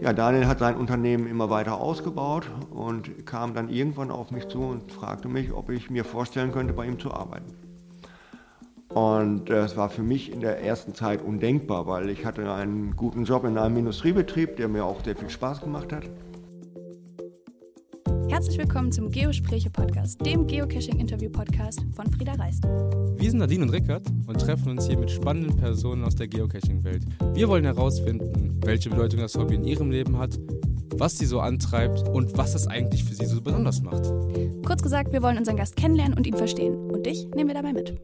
Ja, Daniel hat sein Unternehmen immer weiter ausgebaut und kam dann irgendwann auf mich zu und fragte mich, ob ich mir vorstellen könnte, bei ihm zu arbeiten. Und es war für mich in der ersten Zeit undenkbar, weil ich hatte einen guten Job in einem Industriebetrieb, der mir auch sehr viel Spaß gemacht hat. Herzlich willkommen zum Geospräche-Podcast, dem Geocaching-Interview-Podcast von Frieda Reist. Wir sind Nadine und Rickard und treffen uns hier mit spannenden Personen aus der Geocaching-Welt. Wir wollen herausfinden, welche Bedeutung das Hobby in ihrem Leben hat, was sie so antreibt und was es eigentlich für sie so besonders macht. Kurz gesagt, wir wollen unseren Gast kennenlernen und ihn verstehen. Und dich nehmen wir dabei mit.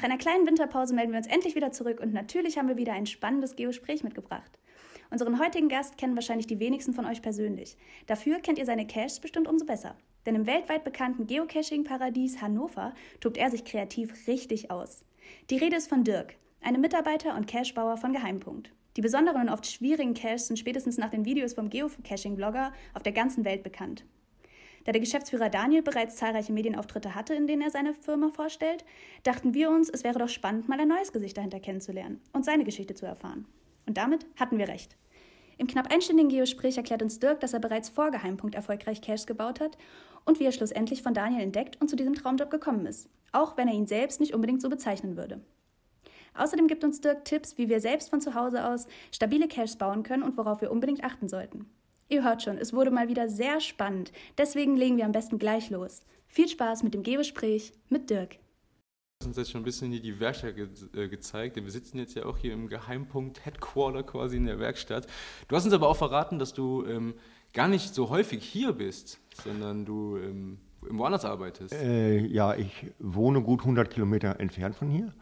Nach einer kleinen Winterpause melden wir uns endlich wieder zurück und natürlich haben wir wieder ein spannendes Geospräch mitgebracht. Unseren heutigen Gast kennen wahrscheinlich die wenigsten von euch persönlich. Dafür kennt ihr seine Caches bestimmt umso besser. Denn im weltweit bekannten Geocaching-Paradies Hannover tobt er sich kreativ richtig aus. Die Rede ist von Dirk, einem Mitarbeiter und Cachebauer von Geheimpunkt. Die besonderen und oft schwierigen Caches sind spätestens nach den Videos vom Geocaching-Blogger auf der ganzen Welt bekannt. Da der Geschäftsführer Daniel bereits zahlreiche Medienauftritte hatte, in denen er seine Firma vorstellt, dachten wir uns, es wäre doch spannend, mal ein neues Gesicht dahinter kennenzulernen und seine Geschichte zu erfahren. Und damit hatten wir recht. Im knapp einstündigen Geosprech erklärt uns Dirk, dass er bereits vor Geheimpunkt erfolgreich Caches gebaut hat und wie er schlussendlich von Daniel entdeckt und zu diesem Traumjob gekommen ist, auch wenn er ihn selbst nicht unbedingt so bezeichnen würde. Außerdem gibt uns Dirk Tipps, wie wir selbst von zu Hause aus stabile Caches bauen können und worauf wir unbedingt achten sollten. Ihr hört schon, es wurde mal wieder sehr spannend. Deswegen legen wir am besten gleich los. Viel Spaß mit dem Gespräch mit Dirk. Du hast uns jetzt schon ein bisschen die Werkstatt ge äh, gezeigt. Wir sitzen jetzt ja auch hier im Geheimpunkt Headquarter quasi in der Werkstatt. Du hast uns aber auch verraten, dass du ähm, gar nicht so häufig hier bist, sondern du ähm, woanders arbeitest. Äh, ja, ich wohne gut 100 Kilometer entfernt von hier.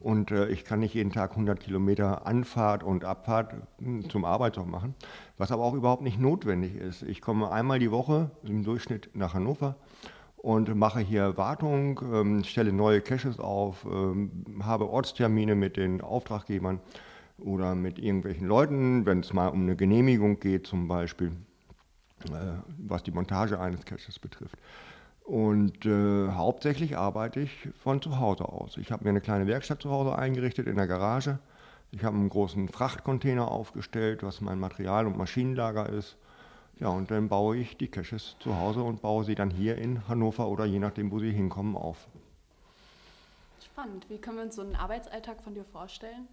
Und äh, ich kann nicht jeden Tag 100 Kilometer Anfahrt und Abfahrt hm, zum Arbeitsort machen, was aber auch überhaupt nicht notwendig ist. Ich komme einmal die Woche im Durchschnitt nach Hannover und mache hier Wartung, ähm, stelle neue Caches auf, ähm, habe Ortstermine mit den Auftraggebern oder mit irgendwelchen Leuten, wenn es mal um eine Genehmigung geht zum Beispiel, äh, was die Montage eines Caches betrifft. Und äh, hauptsächlich arbeite ich von zu Hause aus. Ich habe mir eine kleine Werkstatt zu Hause eingerichtet in der Garage. Ich habe einen großen Frachtcontainer aufgestellt, was mein Material- und Maschinenlager ist. Ja, und dann baue ich die Caches zu Hause und baue sie dann hier in Hannover oder je nachdem, wo sie hinkommen, auf. Spannend. Wie können wir uns so einen Arbeitsalltag von dir vorstellen?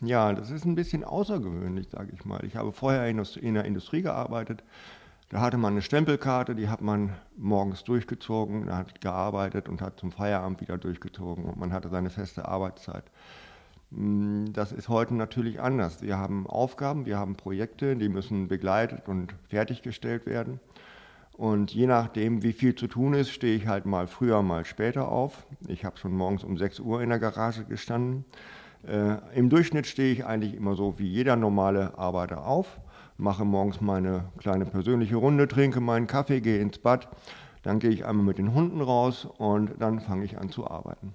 Ja, das ist ein bisschen außergewöhnlich, sage ich mal. Ich habe vorher in der Industrie gearbeitet da hatte man eine Stempelkarte, die hat man morgens durchgezogen, hat gearbeitet und hat zum Feierabend wieder durchgezogen und man hatte seine feste Arbeitszeit. Hm, das ist heute natürlich anders. Wir haben Aufgaben, wir haben Projekte, die müssen begleitet und fertiggestellt werden. Und je nachdem, wie viel zu tun ist, stehe ich halt mal früher, mal später auf. Ich habe schon morgens um 6 Uhr in der Garage gestanden. Äh, Im Durchschnitt stehe ich eigentlich immer so wie jeder normale Arbeiter auf mache morgens meine kleine persönliche Runde, trinke meinen Kaffee, gehe ins Bad, dann gehe ich einmal mit den Hunden raus und dann fange ich an zu arbeiten.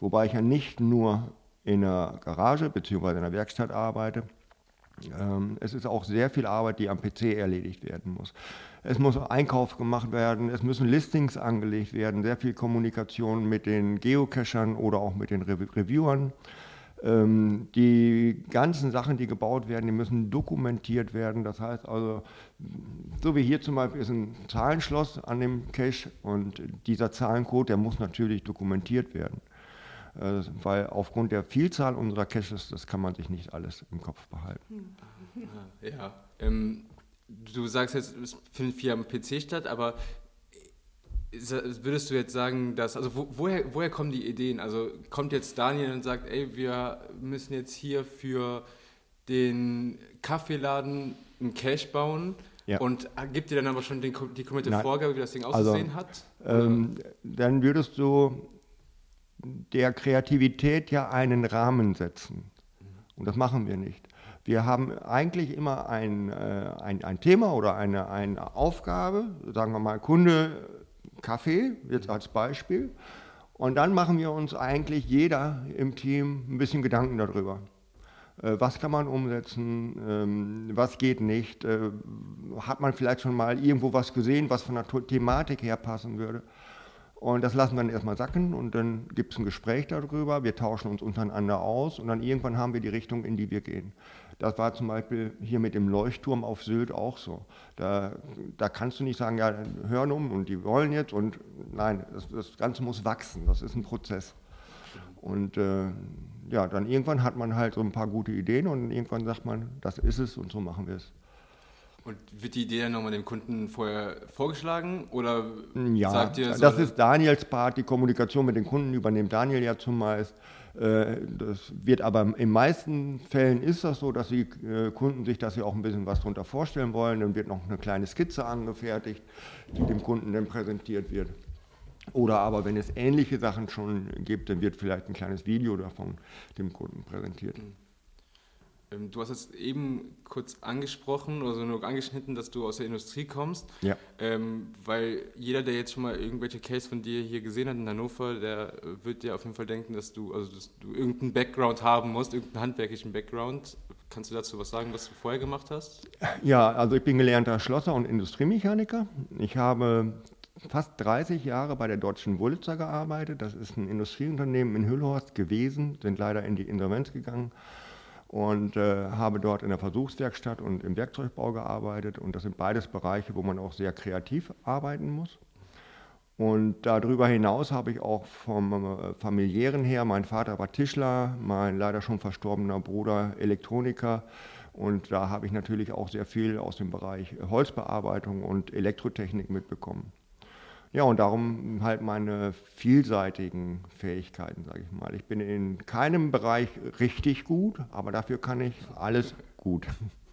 Wobei ich ja nicht nur in der Garage bzw. in der Werkstatt arbeite. Ähm, es ist auch sehr viel Arbeit, die am PC erledigt werden muss. Es muss Einkauf gemacht werden, es müssen Listings angelegt werden, sehr viel Kommunikation mit den Geocachern oder auch mit den Reviewern. Ähm, die ganzen Sachen, die gebaut werden, die müssen dokumentiert werden. Das heißt also, so wie hier zum Beispiel ist ein Zahlenschloss an dem Cache und dieser Zahlencode, der muss natürlich dokumentiert werden. Äh, weil aufgrund der Vielzahl unserer Caches, das kann man sich nicht alles im Kopf behalten. Ja, ähm, du sagst jetzt, es findet viel am PC statt, aber Würdest du jetzt sagen, dass, also wo, woher, woher kommen die Ideen? Also kommt jetzt Daniel und sagt, ey, wir müssen jetzt hier für den Kaffeeladen einen Cache bauen ja. und gibt dir dann aber schon den, die komplette Nein. Vorgabe, wie das Ding also, auszusehen also, hat? Ähm, dann würdest du der Kreativität ja einen Rahmen setzen. Und das machen wir nicht. Wir haben eigentlich immer ein, äh, ein, ein Thema oder eine, eine Aufgabe, sagen wir mal, Kunde Kaffee, jetzt als Beispiel. Und dann machen wir uns eigentlich jeder im Team ein bisschen Gedanken darüber. Äh, was kann man umsetzen? Ähm, was geht nicht? Äh, hat man vielleicht schon mal irgendwo was gesehen, was von der Thematik her passen würde? Und das lassen wir dann erstmal sacken und dann gibt es ein Gespräch darüber. Wir tauschen uns untereinander aus und dann irgendwann haben wir die Richtung, in die wir gehen. Das war zum Beispiel hier mit dem Leuchtturm auf Sylt auch so. Da, da kannst du nicht sagen, ja, hören um und die wollen jetzt und nein, das, das Ganze muss wachsen. Das ist ein Prozess. Und äh, ja, dann irgendwann hat man halt so ein paar gute Ideen und irgendwann sagt man, das ist es und so machen wir es. Und wird die Idee dann nochmal dem Kunden vorher vorgeschlagen oder ja, sagt ihr so, das ist Daniels Part, die Kommunikation mit den Kunden übernimmt Daniel ja zumeist. Äh, das wird aber in meisten Fällen ist das so, dass die äh, Kunden sich das ja auch ein bisschen was darunter vorstellen wollen. Dann wird noch eine kleine Skizze angefertigt, die dem Kunden dann präsentiert wird. Oder aber wenn es ähnliche Sachen schon gibt, dann wird vielleicht ein kleines Video davon dem Kunden präsentiert. Ähm, du hast jetzt eben kurz angesprochen, also nur angeschnitten, dass du aus der Industrie kommst. Ja. Ähm, weil jeder, der jetzt schon mal irgendwelche Case von dir hier gesehen hat in Hannover, der wird dir auf jeden Fall denken, dass du, also dass du irgendeinen Background haben musst, irgendeinen handwerklichen Background. Kannst du dazu was sagen, was du vorher gemacht hast? Ja, also ich bin gelernter Schlosser und Industriemechaniker. Ich habe fast 30 Jahre bei der Deutschen Wulitzer gearbeitet. Das ist ein Industrieunternehmen in Hüllhorst gewesen, sind leider in die Insolvenz gegangen und äh, habe dort in der Versuchswerkstatt und im Werkzeugbau gearbeitet. Und das sind beides Bereiche, wo man auch sehr kreativ arbeiten muss. Und darüber hinaus habe ich auch vom äh, familiären her, mein Vater war Tischler, mein leider schon verstorbener Bruder Elektroniker. Und da habe ich natürlich auch sehr viel aus dem Bereich Holzbearbeitung und Elektrotechnik mitbekommen. Ja, und darum halt meine vielseitigen Fähigkeiten, sage ich mal. Ich bin in keinem Bereich richtig gut, aber dafür kann ich alles gut.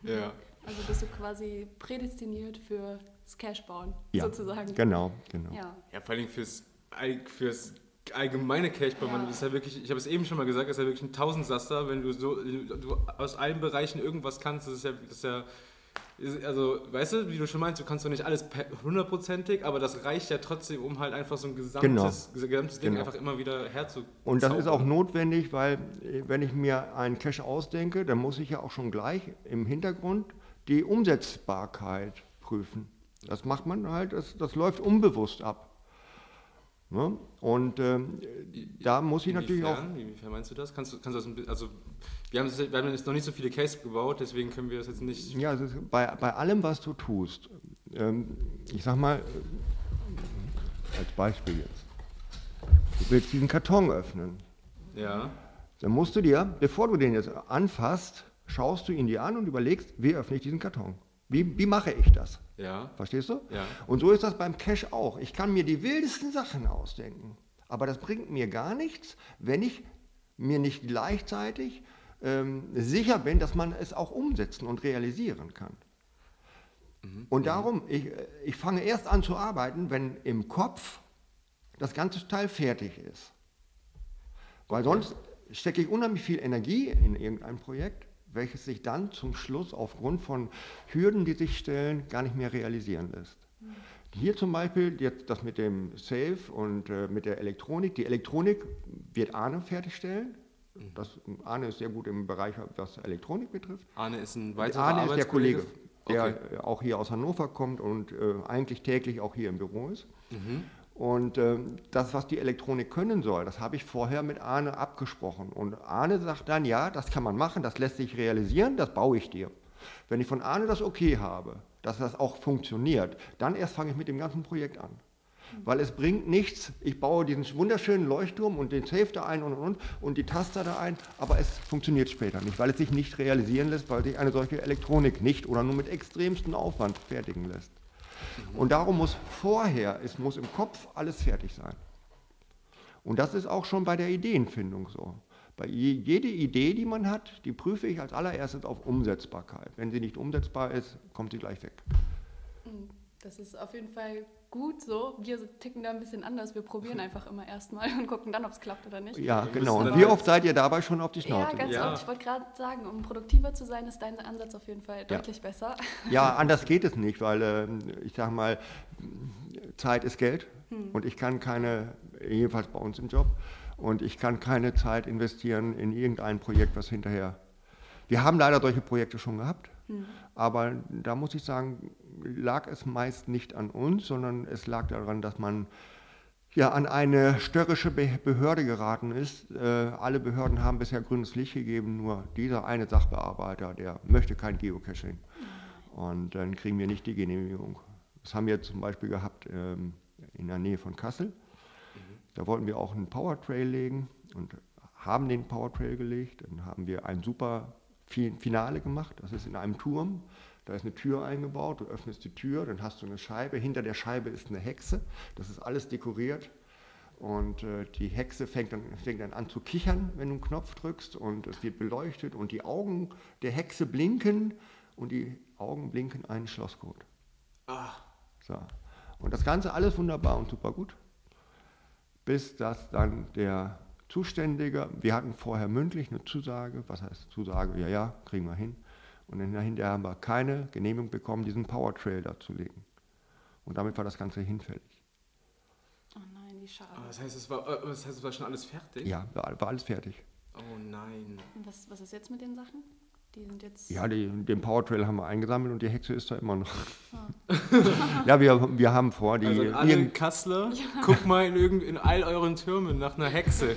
Ja. Also bist du quasi prädestiniert für das Cash-Bauen, ja, sozusagen. Genau, genau. Ja, ja vor allem fürs, fürs allgemeine Cash-Bauen. Ja. Das ist ja wirklich, ich habe es eben schon mal gesagt, das ist ja wirklich ein Tausendsasser, wenn du so du aus allen Bereichen irgendwas kannst, das ist ja, das ist ja also, weißt du, wie du schon meinst, du kannst doch nicht alles hundertprozentig, aber das reicht ja trotzdem, um halt einfach so ein gesamtes, genau. gesamtes Ding genau. einfach immer wieder herzuzaubern. Und das ist auch notwendig, weil äh, wenn ich mir einen Cache ausdenke, dann muss ich ja auch schon gleich im Hintergrund die Umsetzbarkeit prüfen. Das macht man halt, das, das läuft unbewusst ab. Ne? Und ähm, da muss ich natürlich auch. Inwiefern meinst du das? Kannst du, kannst du das also wir haben, wir haben jetzt noch nicht so viele Cases gebaut, deswegen können wir das jetzt nicht. Ja, also bei, bei allem, was du tust, ähm, ich sag mal, als Beispiel jetzt, du willst diesen Karton öffnen. Ja. Dann musst du dir, bevor du den jetzt anfasst, schaust du ihn dir an und überlegst, wie öffne ich diesen Karton? Wie, wie mache ich das? Ja. Verstehst du? Ja. Und so ist das beim Cash auch. Ich kann mir die wildesten Sachen ausdenken, aber das bringt mir gar nichts, wenn ich mir nicht gleichzeitig ähm, sicher bin, dass man es auch umsetzen und realisieren kann. Mhm. Und darum, ich, ich fange erst an zu arbeiten, wenn im Kopf das ganze Teil fertig ist. Weil sonst stecke ich unheimlich viel Energie in irgendein Projekt, welches sich dann zum Schluss aufgrund von Hürden, die sich stellen, gar nicht mehr realisieren lässt. Mhm. Hier zum Beispiel jetzt das mit dem Safe und äh, mit der Elektronik. Die Elektronik wird Arne fertigstellen. Das, Arne ist sehr gut im Bereich, was Elektronik betrifft. Arne ist ein weiterer Arne ist der Kollege, der okay. auch hier aus Hannover kommt und äh, eigentlich täglich auch hier im Büro ist. Mhm. Und äh, das, was die Elektronik können soll, das habe ich vorher mit Arne abgesprochen. Und Arne sagt dann, ja, das kann man machen, das lässt sich realisieren, das baue ich dir. Wenn ich von Arne das okay habe, dass das auch funktioniert, dann erst fange ich mit dem ganzen Projekt an. Weil es bringt nichts, ich baue diesen wunderschönen Leuchtturm und den Safe da ein und, und, und die Taster da ein, aber es funktioniert später nicht, weil es sich nicht realisieren lässt, weil sich eine solche Elektronik nicht oder nur mit extremstem Aufwand fertigen lässt. Und darum muss vorher, es muss im Kopf alles fertig sein. Und das ist auch schon bei der Ideenfindung so. Bei jede Idee, die man hat, die prüfe ich als allererstes auf Umsetzbarkeit. Wenn sie nicht umsetzbar ist, kommt sie gleich weg. Das ist auf jeden Fall gut so. Wir ticken da ein bisschen anders. Wir probieren einfach immer erstmal und gucken dann, ob es klappt oder nicht. Ja, genau. Und wie oft seid ihr dabei schon auf die Schnauze? Ja, ganz ja. oft. Ich wollte gerade sagen, um produktiver zu sein, ist dein Ansatz auf jeden Fall ja. deutlich besser. Ja, anders geht es nicht, weil äh, ich sage mal, Zeit ist Geld hm. und ich kann keine, jedenfalls bei uns im Job, und ich kann keine Zeit investieren in irgendein Projekt, was hinterher. Wir haben leider solche Projekte schon gehabt, hm. Aber da muss ich sagen, lag es meist nicht an uns, sondern es lag daran, dass man ja, an eine störrische Behörde geraten ist. Äh, alle Behörden haben bisher grünes Licht gegeben, nur dieser eine Sachbearbeiter, der möchte kein Geocaching. Und dann kriegen wir nicht die Genehmigung. Das haben wir zum Beispiel gehabt ähm, in der Nähe von Kassel. Da wollten wir auch einen Powertrail legen und haben den Powertrail gelegt. Dann haben wir ein super Finale gemacht. Das ist in einem Turm. Da ist eine Tür eingebaut, du öffnest die Tür, dann hast du eine Scheibe. Hinter der Scheibe ist eine Hexe. Das ist alles dekoriert. Und äh, die Hexe fängt dann, fängt dann an zu kichern, wenn du einen Knopf drückst. Und es wird beleuchtet und die Augen der Hexe blinken und die Augen blinken einen Schlosscode. Ah. So. Und das Ganze alles wunderbar und super gut. Bis das dann der Zuständige, wir hatten vorher mündlich eine Zusage, was heißt Zusage? Ja, ja, kriegen wir hin. Und hinterher haben wir keine Genehmigung bekommen, diesen Powertrail da zu legen. Und damit war das Ganze hinfällig. Oh nein, wie schade. das, heißt, es war, äh, das heißt, es war schon alles fertig? Ja, war, war alles fertig. Oh nein. Und was, was ist jetzt mit den Sachen? Die sind jetzt. Ja, die, den Powertrail haben wir eingesammelt und die Hexe ist da immer noch. Ah. ja, wir, wir haben vor, die. Also alle Kassler, ja. guck mal in, irgend, in all euren Türmen nach einer Hexe.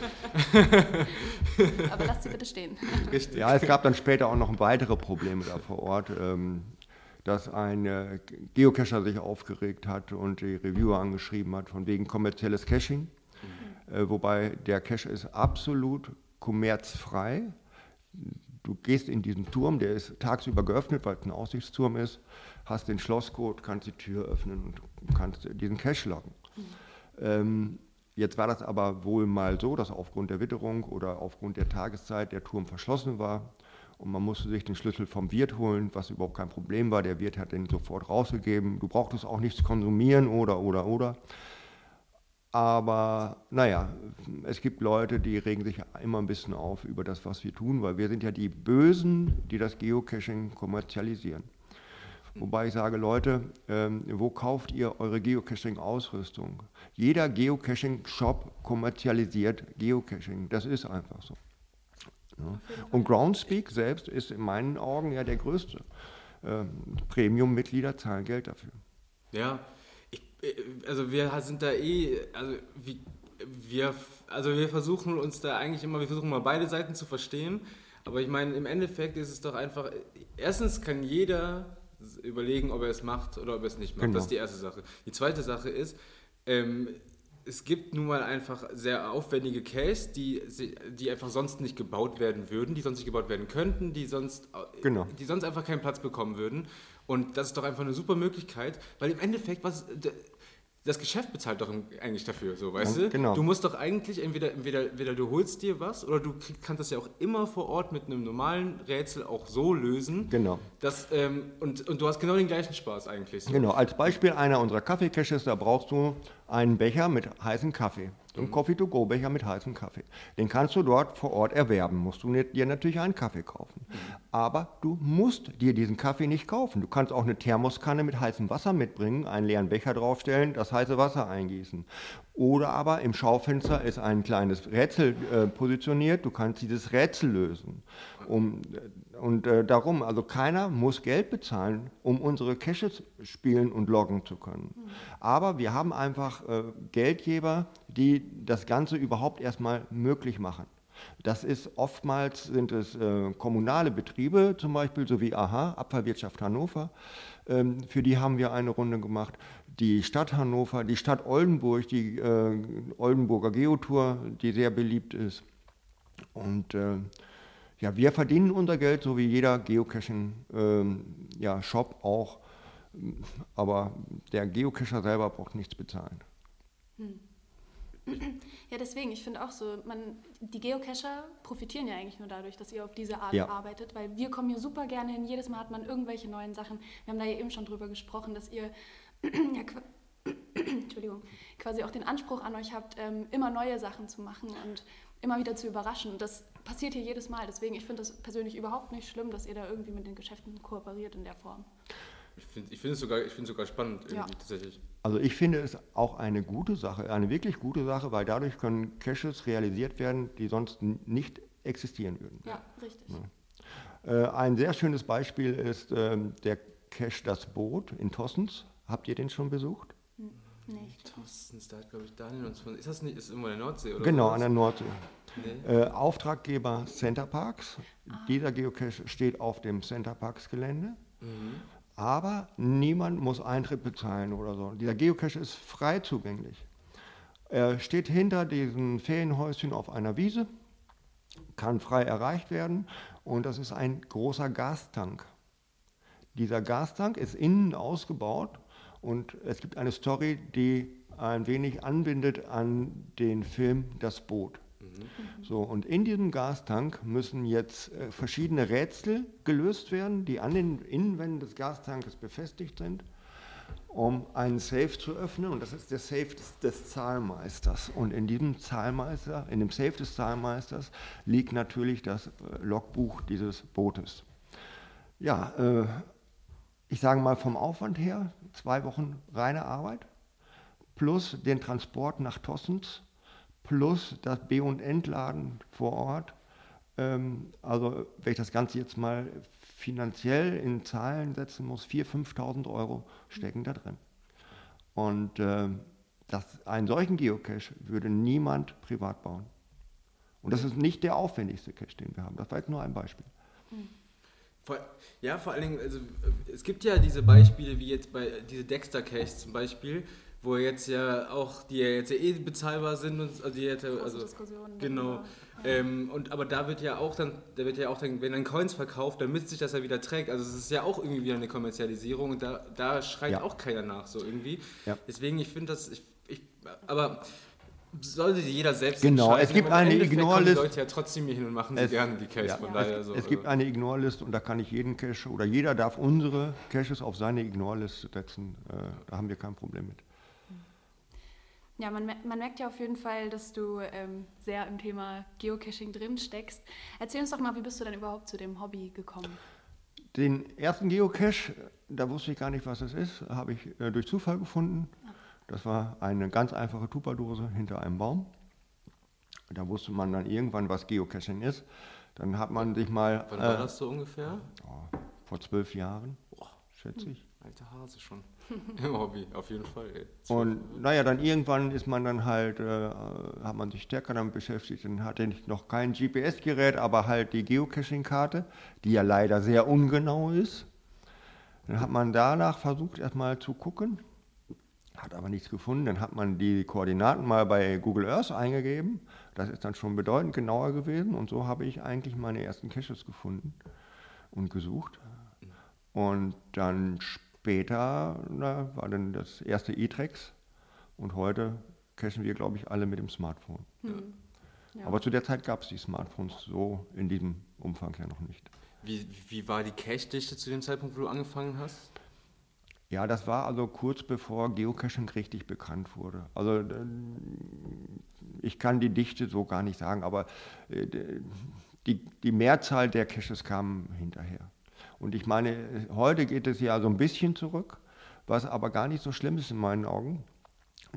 Aber lasst sie bitte stehen. Richtig. Ja, es gab dann später auch noch weitere Probleme da vor Ort. Ähm, dass ein äh, Geocacher sich aufgeregt hat und die Reviewer angeschrieben hat von wegen kommerzielles Caching. Mhm. Äh, wobei der Cache ist absolut kommerzfrei Du gehst in diesen Turm, der ist tagsüber geöffnet, weil es ein Aussichtsturm ist, hast den Schlosscode, kannst die Tür öffnen und kannst diesen Cache loggen. Mhm. Ähm, jetzt war das aber wohl mal so, dass aufgrund der Witterung oder aufgrund der Tageszeit der Turm verschlossen war und man musste sich den Schlüssel vom Wirt holen, was überhaupt kein Problem war. Der Wirt hat den sofort rausgegeben. Du brauchtest auch nichts konsumieren oder, oder, oder. Aber naja, es gibt Leute, die regen sich immer ein bisschen auf über das, was wir tun, weil wir sind ja die Bösen, die das Geocaching kommerzialisieren. Wobei ich sage, Leute, ähm, wo kauft ihr eure Geocaching-Ausrüstung? Jeder Geocaching-Shop kommerzialisiert Geocaching. Das ist einfach so. Ja. Und Groundspeak selbst ist in meinen Augen ja der größte. Ähm, Premium-Mitglieder zahlen Geld dafür. Ja, also wir sind da eh, also wie, wir, also wir versuchen uns da eigentlich immer, wir versuchen mal beide Seiten zu verstehen, aber ich meine, im Endeffekt ist es doch einfach, erstens kann jeder überlegen, ob er es macht oder ob er es nicht macht. Genau. Das ist die erste Sache. Die zweite Sache ist, ähm, es gibt nun mal einfach sehr aufwendige Caches, die, die einfach sonst nicht gebaut werden würden, die sonst nicht gebaut werden könnten, die sonst, genau. die sonst einfach keinen Platz bekommen würden. Und das ist doch einfach eine super Möglichkeit, weil im Endeffekt, was, das Geschäft bezahlt doch eigentlich dafür, so, weißt ja, du? Genau. Du musst doch eigentlich entweder, entweder, entweder du holst dir was oder du krieg, kannst das ja auch immer vor Ort mit einem normalen Rätsel auch so lösen. Genau. Dass, ähm, und, und du hast genau den gleichen Spaß eigentlich. So. Genau, als Beispiel einer unserer Kaffeecaches, da brauchst du einen Becher mit heißem Kaffee. So ein Coffee-to-go-Becher mit heißem Kaffee. Den kannst du dort vor Ort erwerben. Musst du dir natürlich einen Kaffee kaufen. Mhm. Aber du musst dir diesen Kaffee nicht kaufen. Du kannst auch eine Thermoskanne mit heißem Wasser mitbringen, einen leeren Becher draufstellen, das heiße Wasser eingießen. Oder aber im Schaufenster ist ein kleines Rätsel äh, positioniert. Du kannst dieses Rätsel lösen. Um, und äh, darum, also keiner muss Geld bezahlen, um unsere Caches spielen und loggen zu können. Aber wir haben einfach äh, Geldgeber, die das Ganze überhaupt erstmal möglich machen. Das ist oftmals sind es äh, kommunale Betriebe, zum Beispiel so wie AHA, Abfallwirtschaft Hannover. Ähm, für die haben wir eine Runde gemacht die Stadt Hannover, die Stadt Oldenburg, die äh, Oldenburger Geotour, die sehr beliebt ist. Und äh, ja, wir verdienen unser Geld, so wie jeder Geocaching-Shop ähm, ja, auch. Aber der Geocacher selber braucht nichts bezahlen. Hm. Ja, deswegen, ich finde auch so, man, die Geocacher profitieren ja eigentlich nur dadurch, dass ihr auf diese Art ja. arbeitet, weil wir kommen hier super gerne hin. Jedes Mal hat man irgendwelche neuen Sachen. Wir haben da ja eben schon drüber gesprochen, dass ihr ja, Entschuldigung, quasi auch den Anspruch an euch habt, ähm, immer neue Sachen zu machen und immer wieder zu überraschen. Und das passiert hier jedes Mal. Deswegen, ich finde das persönlich überhaupt nicht schlimm, dass ihr da irgendwie mit den Geschäften kooperiert in der Form. Ich finde ich find es sogar, find sogar spannend, irgendwie ja. tatsächlich. Also ich finde es auch eine gute Sache, eine wirklich gute Sache, weil dadurch können Caches realisiert werden, die sonst nicht existieren würden. Ja, richtig. Ja. Äh, ein sehr schönes Beispiel ist äh, der Cache Das Boot in Tossens Habt ihr den schon besucht? Nicht. Thorstens, da hat, glaube ich, Daniel uns von. Ist das nicht, ist irgendwo in der Nordsee, oder? Genau, an der Nordsee. Nee. Äh, Auftraggeber Center Parks. Ah. Dieser Geocache steht auf dem Center Parks Gelände. Mhm. Aber niemand muss Eintritt bezahlen oder so. Dieser Geocache ist frei zugänglich. Er steht hinter diesem Ferienhäuschen auf einer Wiese, kann frei erreicht werden und das ist ein großer Gastank. Dieser Gastank ist innen ausgebaut und es gibt eine Story, die ein wenig anbindet an den Film Das Boot. Mhm. So, und in diesem Gastank müssen jetzt äh, verschiedene Rätsel gelöst werden, die an den Innenwänden des Gastankes befestigt sind, um einen Safe zu öffnen. Und das ist der Safe des, des Zahlmeisters. Und in diesem Zahlmeister, in dem Safe des Zahlmeisters liegt natürlich das äh, Logbuch dieses Bootes. Ja, äh, ich sage mal vom Aufwand her, zwei Wochen reine Arbeit, plus den Transport nach Tossens, plus das B- und Entladen vor Ort. Ähm, also wenn ich das Ganze jetzt mal finanziell in Zahlen setzen muss, 4.000, 5.000 Euro stecken da drin. Und äh, das, einen solchen Geocache würde niemand privat bauen. Und das ist nicht der aufwendigste Cache, den wir haben. Das war jetzt nur ein Beispiel. Hm. Vor, ja, vor allen Dingen, also, es gibt ja diese Beispiele, wie jetzt bei diese Dexter-Caches zum Beispiel, wo jetzt ja auch, die ja jetzt ja eh bezahlbar sind und also die jetzt, also genau. Ähm, und aber da wird ja auch dann, da wird ja auch dann, wenn dann Coins verkauft, damit sich das ja wieder trägt. Also es ist ja auch irgendwie wieder eine Kommerzialisierung und da, da schreit ja. auch keiner nach so irgendwie. Ja. Deswegen, ich finde das, ich, ich, aber sollte jeder selbst genau, es gibt eine Ignore-List. Die Leute ja trotzdem hier hin und machen sie gerne die Caches. Ja. Von daher so, es gibt also. eine Ignore-List und da kann ich jeden Cache oder jeder darf unsere Caches auf seine Ignore-List setzen. Äh, da haben wir kein Problem mit. Ja, man, man merkt ja auf jeden Fall, dass du ähm, sehr im Thema Geocaching drin steckst. Erzähl uns doch mal, wie bist du denn überhaupt zu dem Hobby gekommen? Den ersten Geocache, da wusste ich gar nicht, was es ist, habe ich äh, durch Zufall gefunden. Das war eine ganz einfache Tupperdose hinter einem Baum. Da wusste man dann irgendwann, was Geocaching ist. Dann hat man sich mal. Wann war äh, das so ungefähr? Oh, vor zwölf Jahren, Boah. schätze ich. Alter Hase schon. Im Hobby, auf jeden Fall. Ey. Und naja, dann irgendwann ist man dann halt, äh, hat man sich stärker damit beschäftigt und hatte noch kein GPS-Gerät, aber halt die Geocaching-Karte, die ja leider sehr ungenau ist. Dann hat man danach versucht, erstmal zu gucken, hat aber nichts gefunden. Dann hat man die Koordinaten mal bei Google Earth eingegeben. Das ist dann schon bedeutend genauer gewesen und so habe ich eigentlich meine ersten Caches gefunden und gesucht. Und dann später na, war dann das erste E-Trex und heute cachen wir, glaube ich, alle mit dem Smartphone. Hm. Ja. Aber zu der Zeit gab es die Smartphones so in diesem Umfang ja noch nicht. Wie, wie war die Cache-Dichte zu dem Zeitpunkt, wo du angefangen hast? Ja, das war also kurz bevor Geocaching richtig bekannt wurde. Also äh, ich kann die Dichte so gar nicht sagen, aber äh, die, die Mehrzahl der Caches kam hinterher. Und ich meine, heute geht es ja so ein bisschen zurück, was aber gar nicht so schlimm ist in meinen Augen,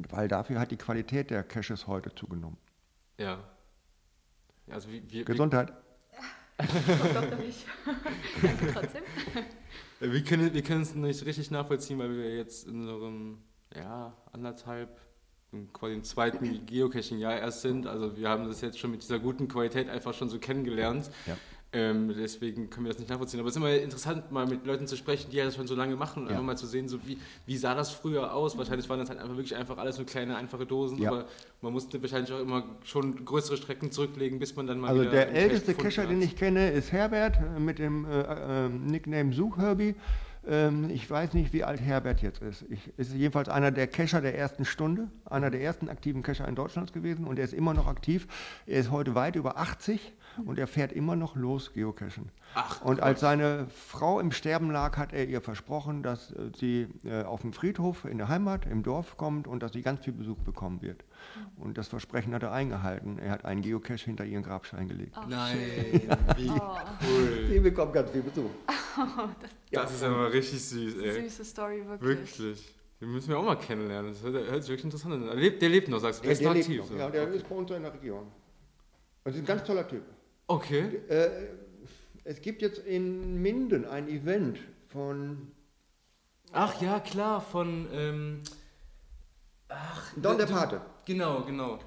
weil dafür hat die Qualität der Caches heute zugenommen. Ja. Also wie, wie, Gesundheit. Danke trotzdem. Wir können, wir es nicht richtig nachvollziehen, weil wir jetzt in unserem ja, anderthalb, quasi im zweiten Geocaching-Jahr erst sind. Also wir haben das jetzt schon mit dieser guten Qualität einfach schon so kennengelernt. Ja. Ähm, deswegen können wir das nicht nachvollziehen. Aber es ist immer interessant, mal mit Leuten zu sprechen, die ja das schon so lange machen und ja. einfach mal zu sehen, so wie, wie sah das früher aus. Wahrscheinlich waren das halt einfach wirklich einfach alles so kleine, einfache Dosen, ja. aber man musste wahrscheinlich auch immer schon größere Strecken zurücklegen, bis man dann mal Also der älteste Kescher, den ich kenne, ist Herbert äh, mit dem äh, äh, Nickname Suchherbie. Ähm, ich weiß nicht, wie alt Herbert jetzt ist. Ich, ist jedenfalls einer der Kescher der ersten Stunde, einer der ersten aktiven Kescher in Deutschland gewesen und er ist immer noch aktiv. Er ist heute weit über 80 und er fährt immer noch los geocachen. Ach, und als seine Frau im Sterben lag, hat er ihr versprochen, dass äh, sie äh, auf dem Friedhof in der Heimat, im Dorf kommt und dass sie ganz viel Besuch bekommen wird. Und das Versprechen hat er eingehalten. Er hat einen Geocache hinter ihren Grabstein gelegt. Ach, Nein, wie oh. cool. Sie bekommt ganz viel Besuch. Oh, das, ja. das ist aber richtig süß, ey. Süße Story, wirklich. Wirklich. Den müssen wir auch mal kennenlernen. Das hört, sich wirklich interessant an. Der lebt, der lebt noch, sagst du. Der, der ist aktiv. Noch. So. Ja, der ist bei uns in der Region. Und ist ein ganz toller Typ. Okay. Äh, es gibt jetzt in Minden ein Event von. Ach ja, klar, von. Ähm, Ach, Don der Pate. Genau, genau.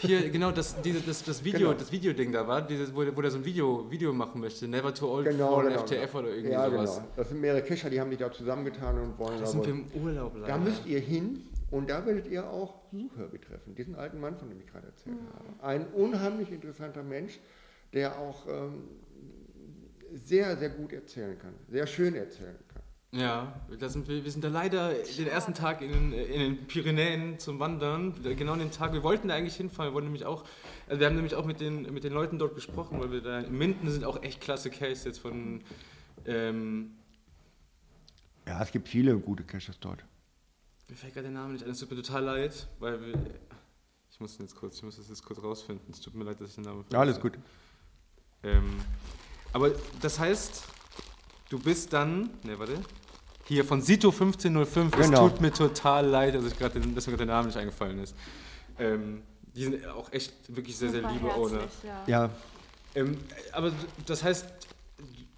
Hier, genau, das, diese, das, das Video, Genau. das Videoding da war, dieses, wo, der- wo der so ein Video, Video machen möchte. Never too old Genau, for genau, FTF genau. oder irgendwie ja, sowas. genau. Das sind mehrere Kescher, die haben sich da zusammengetan und wollen Das da sind wir im Urlaub leider. Da müsst ihr hin und da werdet ihr auch Suchhörbe treffen. Diesen alten Mann, von dem ich gerade erzählt habe. Ein unheimlich interessanter Mensch, der auch ähm, sehr, sehr gut erzählen kann. Sehr schön erzählen. Ja, da sind wir, wir sind da leider den ersten Tag in den, in den Pyrenäen zum Wandern. Genau an den Tag, wir wollten da eigentlich hinfahren, wir wollten nämlich auch, also wir haben nämlich auch mit den, mit den Leuten dort gesprochen, weil wir da in Minden sind auch echt klasse Case jetzt von, ähm, Ja, es gibt viele gute Caches dort. mir fällt gerade der Name nicht ein, es tut mir total leid, weil wir, ich muss den jetzt kurz, ich muss das jetzt kurz rausfinden, es tut mir leid, dass ich den Namen Ja, alles vergesse. gut. Ähm, aber das heißt, du bist dann, ne, warte, hier von Sito 1505, Genau. es tut mir total leid, dass, ich grad den, dass mir gerade der Name nicht eingefallen ist. Ähm, die sind auch echt wirklich sehr, sehr Super liebe Owner. ja. Ja, Ähm, aber das heißt,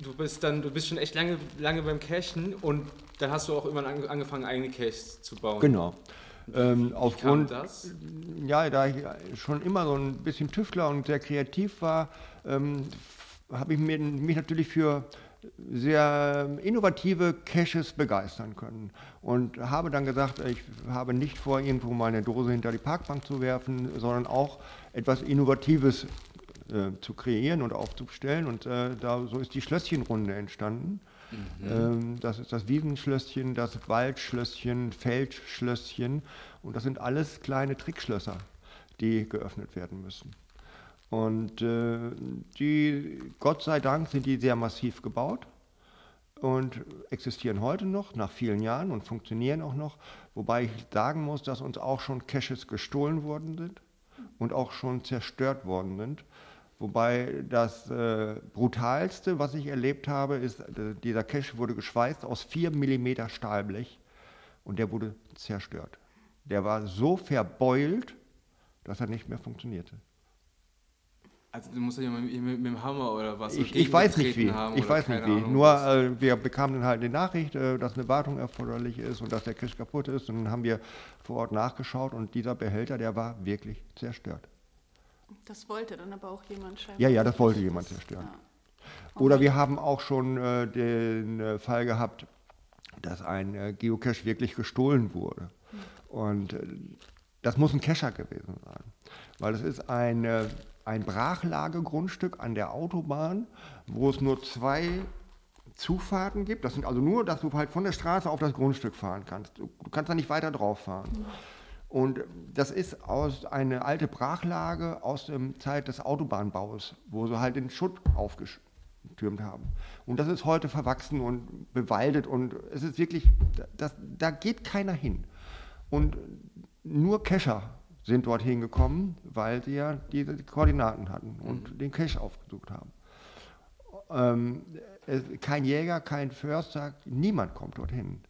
du bist dann, du bist schon echt lange, lange beim Cashen und dann hast du auch irgendwann ange- angefangen, eigene Caches zu bauen. genau. Ähm, Wie kam aufgrund, das? ja, da ich schon immer so ein bisschen Tüftler und sehr kreativ war, ähm, habe ich mir, mich natürlich für sehr innovative Caches begeistern können. Und habe dann gesagt, ich habe nicht vor, irgendwo meine Dose hinter die Parkbank zu werfen, sondern auch etwas Innovatives äh, zu kreieren und aufzustellen. Und äh, da, so ist die Schlösschenrunde entstanden. Ähm, das ist das Wiesenschlösschen, das Waldschlösschen, Feldschlösschen. Und das sind alles kleine Trickschlösser, die geöffnet werden müssen. Und äh, die, Gott sei Dank, sind die sehr massiv gebaut und existieren heute noch, nach vielen Jahren und funktionieren auch noch. Wobei ich sagen muss, dass uns auch schon Caches gestohlen worden sind und auch schon zerstört worden sind. Wobei das äh, brutalste, was ich erlebt habe, ist, äh, dieser Cache wurde geschweißt aus 4 mm Stahlblech und der wurde zerstört. Der war so verbeult, dass er nicht mehr funktionierte. Also du musst ja mit, mit, mit dem Hammer oder was Ich, ich weiß nicht wie. haben Ich weiß nicht wie. Ahnung Nur was. äh, wir bekamen dann halt eine Nachricht, äh, dass eine Wartung erforderlich ist und dass der Cache kaputt ist. Und dann haben wir vor Ort nachgeschaut und dieser Behälter, der war wirklich zerstört. Das wollte dann aber auch jemand scheinbar. Ja, ja, das wollte jemand zerstören. Ja. Oder wir haben auch schon äh, den äh, Fall gehabt, dass ein äh, Geocache wirklich gestohlen wurde. Und äh, das muss ein Cacher gewesen sein, weil es ist ein, äh, ein Brachlagegrundstück an der Autobahn, wo es nur zwei Zufahrten gibt. Das sind also nur, dass du halt von der Straße auf das Grundstück fahren kannst. Du, kannst da nicht weiter drauf fahren. Und das ist aus eine alte Brachlage aus der Zeit des Autobahnbaus, wo sie halt den Schutt aufgetürmt haben. Und das ist heute verwachsen und bewaldet und es ist wirklich, das, da geht keiner hin. Und nur Kescher sind dort hingekommen, weil sie ja diese Koordinaten hatten und den Cache aufgesucht haben. Ähm, es, kein Jäger, kein Förster, niemand kommt dorthin,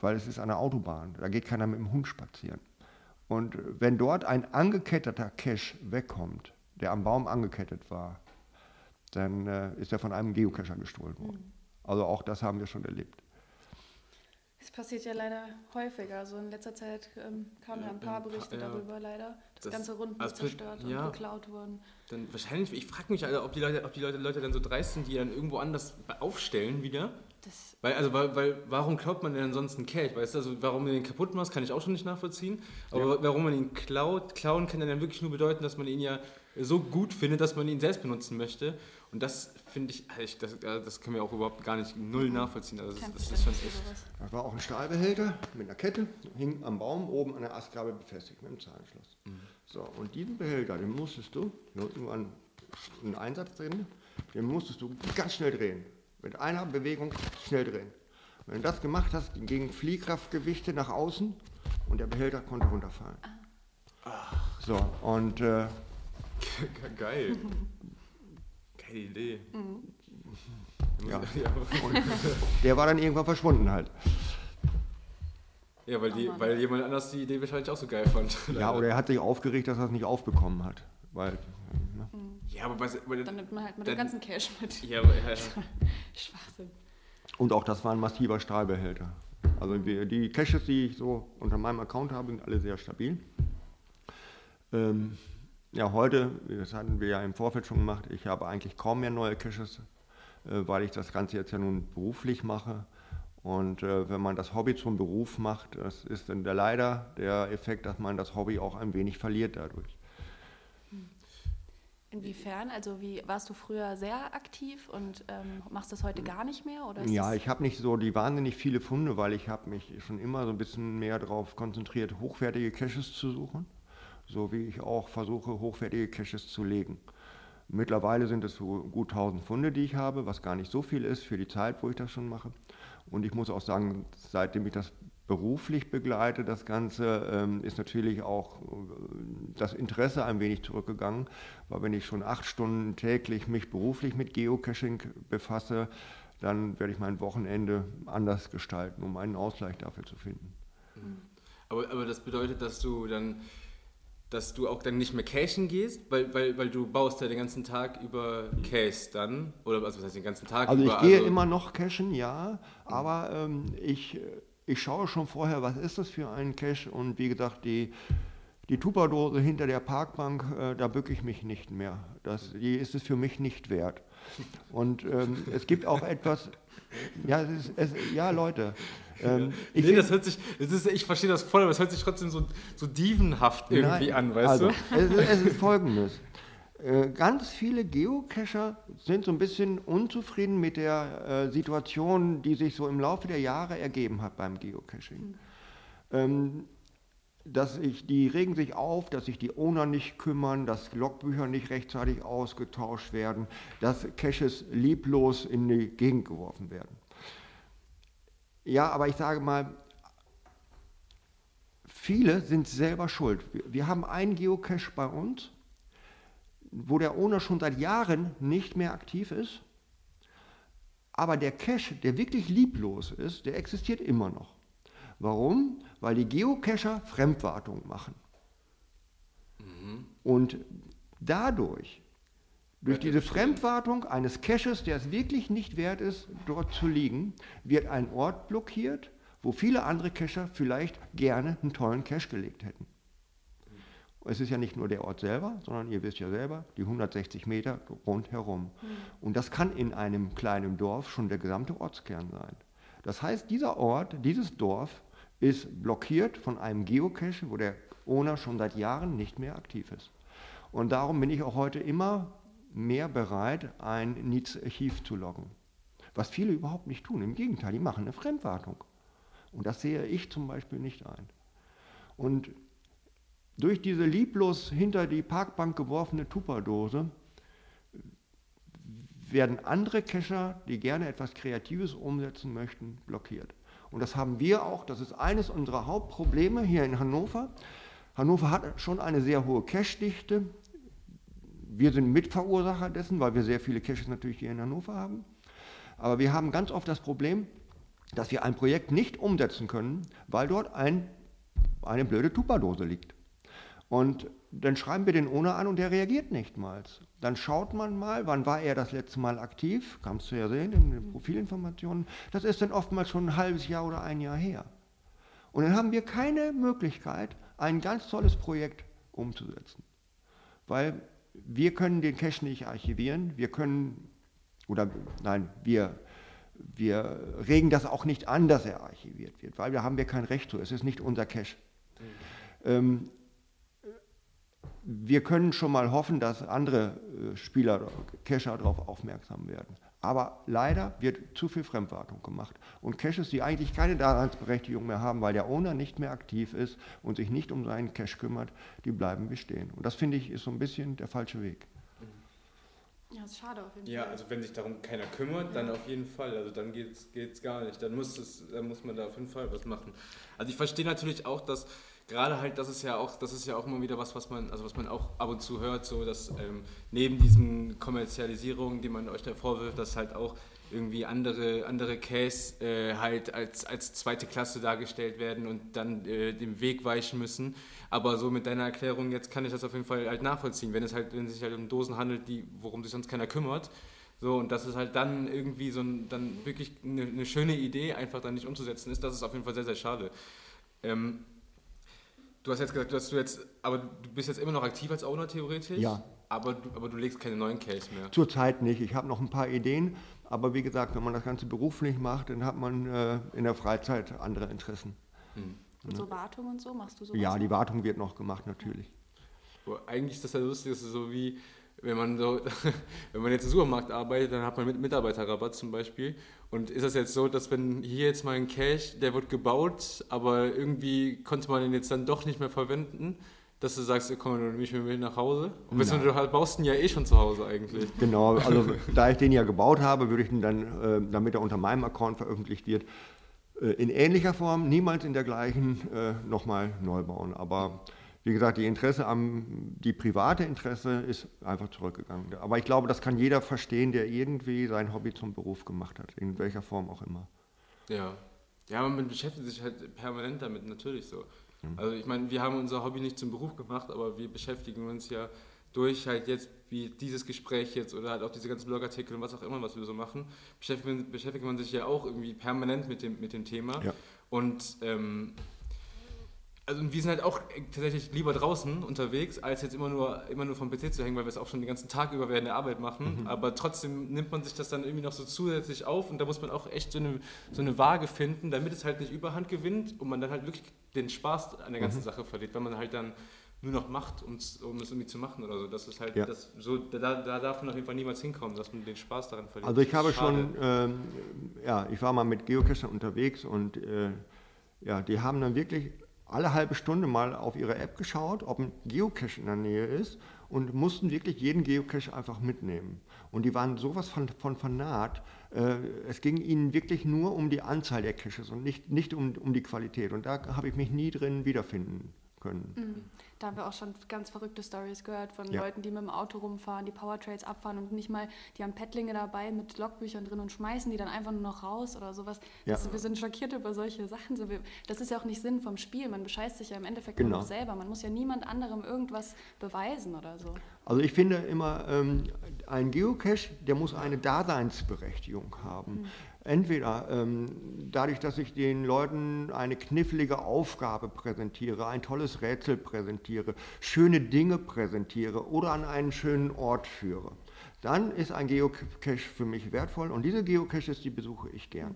weil es ist eine Autobahn. Da geht keiner mit dem Hund spazieren. Und wenn dort ein angeketteter Cache wegkommt, der am Baum angekettet war, dann äh, ist er von einem Geocacher gestohlen worden. Also auch das haben wir schon erlebt. Es passiert ja leider häufiger. Also in letzter Zeit ähm, kamen ja ein paar Berichte ja. darüber leider, dass Das- ganze Runden also, zerstört ja. und geklaut wurden. Dann wahrscheinlich, ich frage mich, Alter, ob die, Leute, ob die Leute, Leute dann so dreist sind, die dann irgendwo anders aufstellen wieder. Das, Weil, also, weil, weil, warum klaut man denn ansonsten einen Cache? Weißt du, also, warum man den kaputt macht, kann ich auch schon nicht nachvollziehen. Aber warum man ihn klaut, klauen kann dann wirklich nur bedeuten, dass man ihn ja so gut findet, dass man ihn selbst benutzen möchte. Und das finde ich, also ich das, das können wir auch überhaupt gar nicht null nachvollziehen. Also, das, das ist schon echt. Das war auch ein Stahlbehälter mit einer Kette, hing am Baum oben an der Astgabel befestigt mit einem Zahlenschloss. So, und diesen Behälter, den musstest du, hier unten war ein, ein Einsatz drin, den musstest du ganz schnell drehen. Mit einer Bewegung schnell drehen. Wenn du das gemacht hast, gingen Fliehkraftgewichte nach außen und der Behälter konnte runterfallen. So, und äh, Geil. Geile Idee. Ja. ja. der war dann irgendwann verschwunden halt. Ja, weil, die, Oh weil jemand anders die Idee wahrscheinlich auch so geil fand. Ja, oder er hat sich aufgeregt, dass er es nicht aufbekommen hat. Weil, ne? Ja, aber was. Aber, Dann nimmt man halt mit dem ganzen Cash mit. ja, aber, ja, ja. Schwachsinn. Und auch das war ein massiver Stahlbehälter. Also die Caches, die ich so unter meinem Account habe, sind alle sehr stabil. Ähm, ja, heute, das hatten wir ja im Vorfeld schon gemacht, ich habe eigentlich kaum mehr neue Caches, äh, weil ich das Ganze jetzt ja nun beruflich mache. Und äh, wenn man das Hobby zum Beruf macht, das ist dann der, leider der Effekt, dass man das Hobby auch ein wenig verliert dadurch. Inwiefern? Also wie warst du früher sehr aktiv und ähm, machst das heute gar nicht mehr? Oder ja, ich habe nicht so die wahnsinnig viele Funde, weil ich habe mich schon immer so ein bisschen mehr darauf konzentriert, hochwertige Caches zu suchen, so wie ich auch versuche, hochwertige Caches zu legen. Mittlerweile sind es so gut 1000 Funde, die ich habe, was gar nicht so viel ist für die Zeit, wo ich das schon mache. Und ich muss auch sagen, seitdem ich das beruflich begleite, das Ganze, ähm, ist natürlich auch äh, das Interesse ein wenig zurückgegangen, weil wenn ich schon acht Stunden täglich mich beruflich mit Geocaching befasse, dann werde ich mein Wochenende anders gestalten, um einen Ausgleich dafür zu finden. Aber, aber das bedeutet, dass du dann dass du auch dann nicht mehr cashen gehst, weil, weil, weil du baust ja den ganzen Tag über Cache dann, oder also was heißt den ganzen Tag also über? Ich gehe also immer noch cashen, ja, aber ähm, ich, ich schaue schon vorher, was ist das für ein Cache und wie gesagt, die, die Tupperdose hinter der Parkbank, äh, da bücke ich mich nicht mehr. Das, die ist es für mich nicht wert. Und ähm, es gibt auch etwas, ja, es ist, es, ja Leute, ähm, ich nee, das hört sich, das ist, ich verstehe das voll, aber es hört sich trotzdem so, so dievenhaft irgendwie nein, an, weißt also, du? Es, es ist folgendes. Äh, ganz viele Geocacher sind so ein bisschen unzufrieden mit der äh, Situation, die sich so im Laufe der Jahre ergeben hat beim Geocaching. Mhm. Ähm, dass ich, die regen sich auf, dass sich die Owner nicht kümmern, dass Logbücher nicht rechtzeitig ausgetauscht werden, dass Caches lieblos in die Gegend geworfen werden. Ja, aber ich sage mal, viele sind selber schuld. Wir haben einen Geocache bei uns, wo der Owner schon seit Jahren nicht mehr aktiv ist, aber der Cache, der wirklich lieblos ist, der existiert immer noch. Warum? Weil die Geocacher Fremdwartung machen. Mhm. Und dadurch durch diese Fremdwartung eines Caches, der es wirklich nicht wert ist, dort zu liegen, wird ein Ort blockiert, wo viele andere Cacher vielleicht gerne einen tollen Cache gelegt hätten. Es ist ja nicht nur der Ort selber, sondern ihr wisst ja selber, die 160 Meter rundherum. Mhm. Und das kann in einem kleinen Dorf schon der gesamte Ortskern sein. Das heißt, dieser Ort, dieses Dorf ist blockiert von einem Geocache, wo der Owner schon seit Jahren nicht mehr aktiv ist. Und darum bin ich auch heute immer mehr bereit, ein Needs-Archiv zu loggen. Was viele überhaupt nicht tun. Im Gegenteil, die machen eine Fremdwartung. Und das sehe ich zum Beispiel nicht ein. Und durch diese lieblos hinter die Parkbank geworfene Tupperdose werden andere Cacher, die gerne etwas Kreatives umsetzen möchten, blockiert. Und das haben wir auch, das ist eines unserer Hauptprobleme hier in Hannover. Hannover hat schon eine sehr hohe Cache-Dichte, wir sind Mitverursacher dessen, weil wir sehr viele Caches natürlich hier in Hannover haben. Aber wir haben ganz oft das Problem, dass wir ein Projekt nicht umsetzen können, weil dort ein, eine blöde Tupperdose liegt. Und dann schreiben wir den Owner an und der reagiert nicht mal. Dann schaut man mal, wann war er das letzte Mal aktiv, kannst du ja sehen in den Profilinformationen. Das ist dann oftmals schon ein halbes Jahr oder ein Jahr her. Und dann haben wir keine Möglichkeit, ein ganz tolles Projekt umzusetzen. Weil wir können den Cache nicht archivieren, wir können, oder nein, wir, wir regen das auch nicht an, dass er archiviert wird, weil da haben wir kein Recht zu, es ist nicht unser Cache. Ähm, wir können schon mal hoffen, dass andere äh, Spieler, Cacher darauf aufmerksam werden. Aber leider wird zu viel Fremdwartung gemacht. Und Caches, die eigentlich keine Daseinsberechtigung mehr haben, weil der Owner nicht mehr aktiv ist und sich nicht um seinen Cache kümmert, die bleiben bestehen. Und das finde ich ist so ein bisschen der falsche Weg. Ja, das ist schade auf jeden ja, Fall. Ja, also wenn sich darum keiner kümmert, dann auf jeden Fall. Also dann geht es gar nicht. Dann muss, es, dann muss man da auf jeden Fall was machen. Also ich verstehe natürlich auch, dass gerade halt, das ist ja auch, das ist ja auch immer wieder was, was man, also was man auch ab und zu hört, so dass ähm, neben diesen Kommerzialisierungen, die man euch da vorwirft, dass halt auch irgendwie andere, andere Case äh, halt als, als zweite Klasse dargestellt werden und dann äh, dem Weg weichen müssen. Aber so mit deiner Erklärung jetzt kann ich das auf jeden Fall halt nachvollziehen. Wenn es halt, wenn es sich halt um Dosen handelt, die, worum sich sonst keiner kümmert, So, und dass es halt dann irgendwie so ein, dann wirklich eine, eine, schöne Idee einfach dann nicht umzusetzen ist, das ist auf jeden Fall sehr, sehr schade. Ähm, du hast jetzt gesagt, dass du jetzt, aber du bist jetzt immer noch aktiv als Owner theoretisch? Ja. Aber du, aber du legst keine neuen Case mehr? Zurzeit nicht. Ich habe noch ein paar Ideen, aber wie gesagt, wenn man das Ganze beruflich macht, dann hat man äh, in der Freizeit andere Interessen. Hm. Und so Wartung und so, machst du so? Ja, die Wartung wird noch gemacht, natürlich. Ja. Eigentlich ist das ja lustig, das ist so wie, wenn man so, wenn man jetzt im Supermarkt arbeitet, dann hat man Mitarbeiterrabatt zum Beispiel. Und ist das jetzt so, dass wenn hier jetzt mal ein Cache, der wird gebaut, aber irgendwie konnte man den jetzt dann doch nicht mehr verwenden, dass du sagst, komm, du nicht mehr mit nach Hause? Beziehungsweise du halt baust ihn ja eh schon zu Hause eigentlich. Genau, also da ich den ja gebaut habe, würde ich ihn dann, äh, damit er unter meinem Account veröffentlicht wird, äh, in ähnlicher Form, niemals in der gleichen, äh, nochmal neu bauen. Aber wie gesagt, die Interesse am, die private Interesse ist einfach zurückgegangen. Aber ich glaube, das kann jeder verstehen, der irgendwie sein Hobby zum Beruf gemacht hat, in welcher Form auch immer. Ja. Ja, man beschäftigt sich halt permanent damit, natürlich so. Mhm. Also ich meine, wir haben unser Hobby nicht zum Beruf gemacht, aber wir beschäftigen uns ja durch halt jetzt wie dieses Gespräch jetzt oder halt auch diese ganzen Blogartikel und was auch immer, was wir so machen, beschäftigt, beschäftigt man sich ja auch irgendwie permanent mit dem, mit dem Thema. Ja. Und ähm, also wir sind halt auch tatsächlich lieber draußen unterwegs, als jetzt immer nur, immer nur vom PC zu hängen, weil wir es auch schon den ganzen Tag über während der Arbeit machen. Mhm. Aber trotzdem nimmt man sich das dann irgendwie noch so zusätzlich auf und da muss man auch echt so eine, so eine Waage finden, damit es halt nicht überhand gewinnt und man dann halt wirklich den Spaß an der ganzen mhm. Sache verliert, wenn man halt dann nur noch macht, um es irgendwie zu machen oder so. Das ist halt, ja. das, so, da, da darf man auf jeden Fall niemals hinkommen, dass man den Spaß daran verliert. Also ich habe schon, ähm, ja, ich war mal mit Geocachern unterwegs und äh, ja, die haben dann wirklich alle halbe Stunde mal auf ihre App geschaut, ob ein Geocache in der Nähe ist und mussten wirklich jeden Geocache einfach mitnehmen. Und die waren sowas von, von fanat. Äh, es ging ihnen wirklich nur um die Anzahl der Caches und nicht, nicht um, um die Qualität. Und da habe ich mich nie drin wiederfinden können. Mhm. Da haben wir auch schon ganz verrückte Stories gehört von ja. Leuten, die mit dem Auto rumfahren, die Powertrails abfahren und nicht mal, die haben Pettlinge dabei mit Logbüchern drin und schmeißen die dann einfach nur noch raus oder sowas. Ja. Das, wir sind schockiert über solche Sachen. Das ist ja auch nicht Sinn vom Spiel. Man bescheißt sich ja im Endeffekt genau. nur selber. Man muss ja niemand anderem irgendwas beweisen oder so. Also ich finde immer, ähm, ein Geocache, der muss eine Daseinsberechtigung haben. Mhm. Entweder ähm, dadurch, dass ich den Leuten eine knifflige Aufgabe präsentiere, ein tolles Rätsel präsentiere, schöne Dinge präsentiere oder an einen schönen Ort führe. Dann ist ein Geocache für mich wertvoll und diese Geocaches, die besuche ich gerne.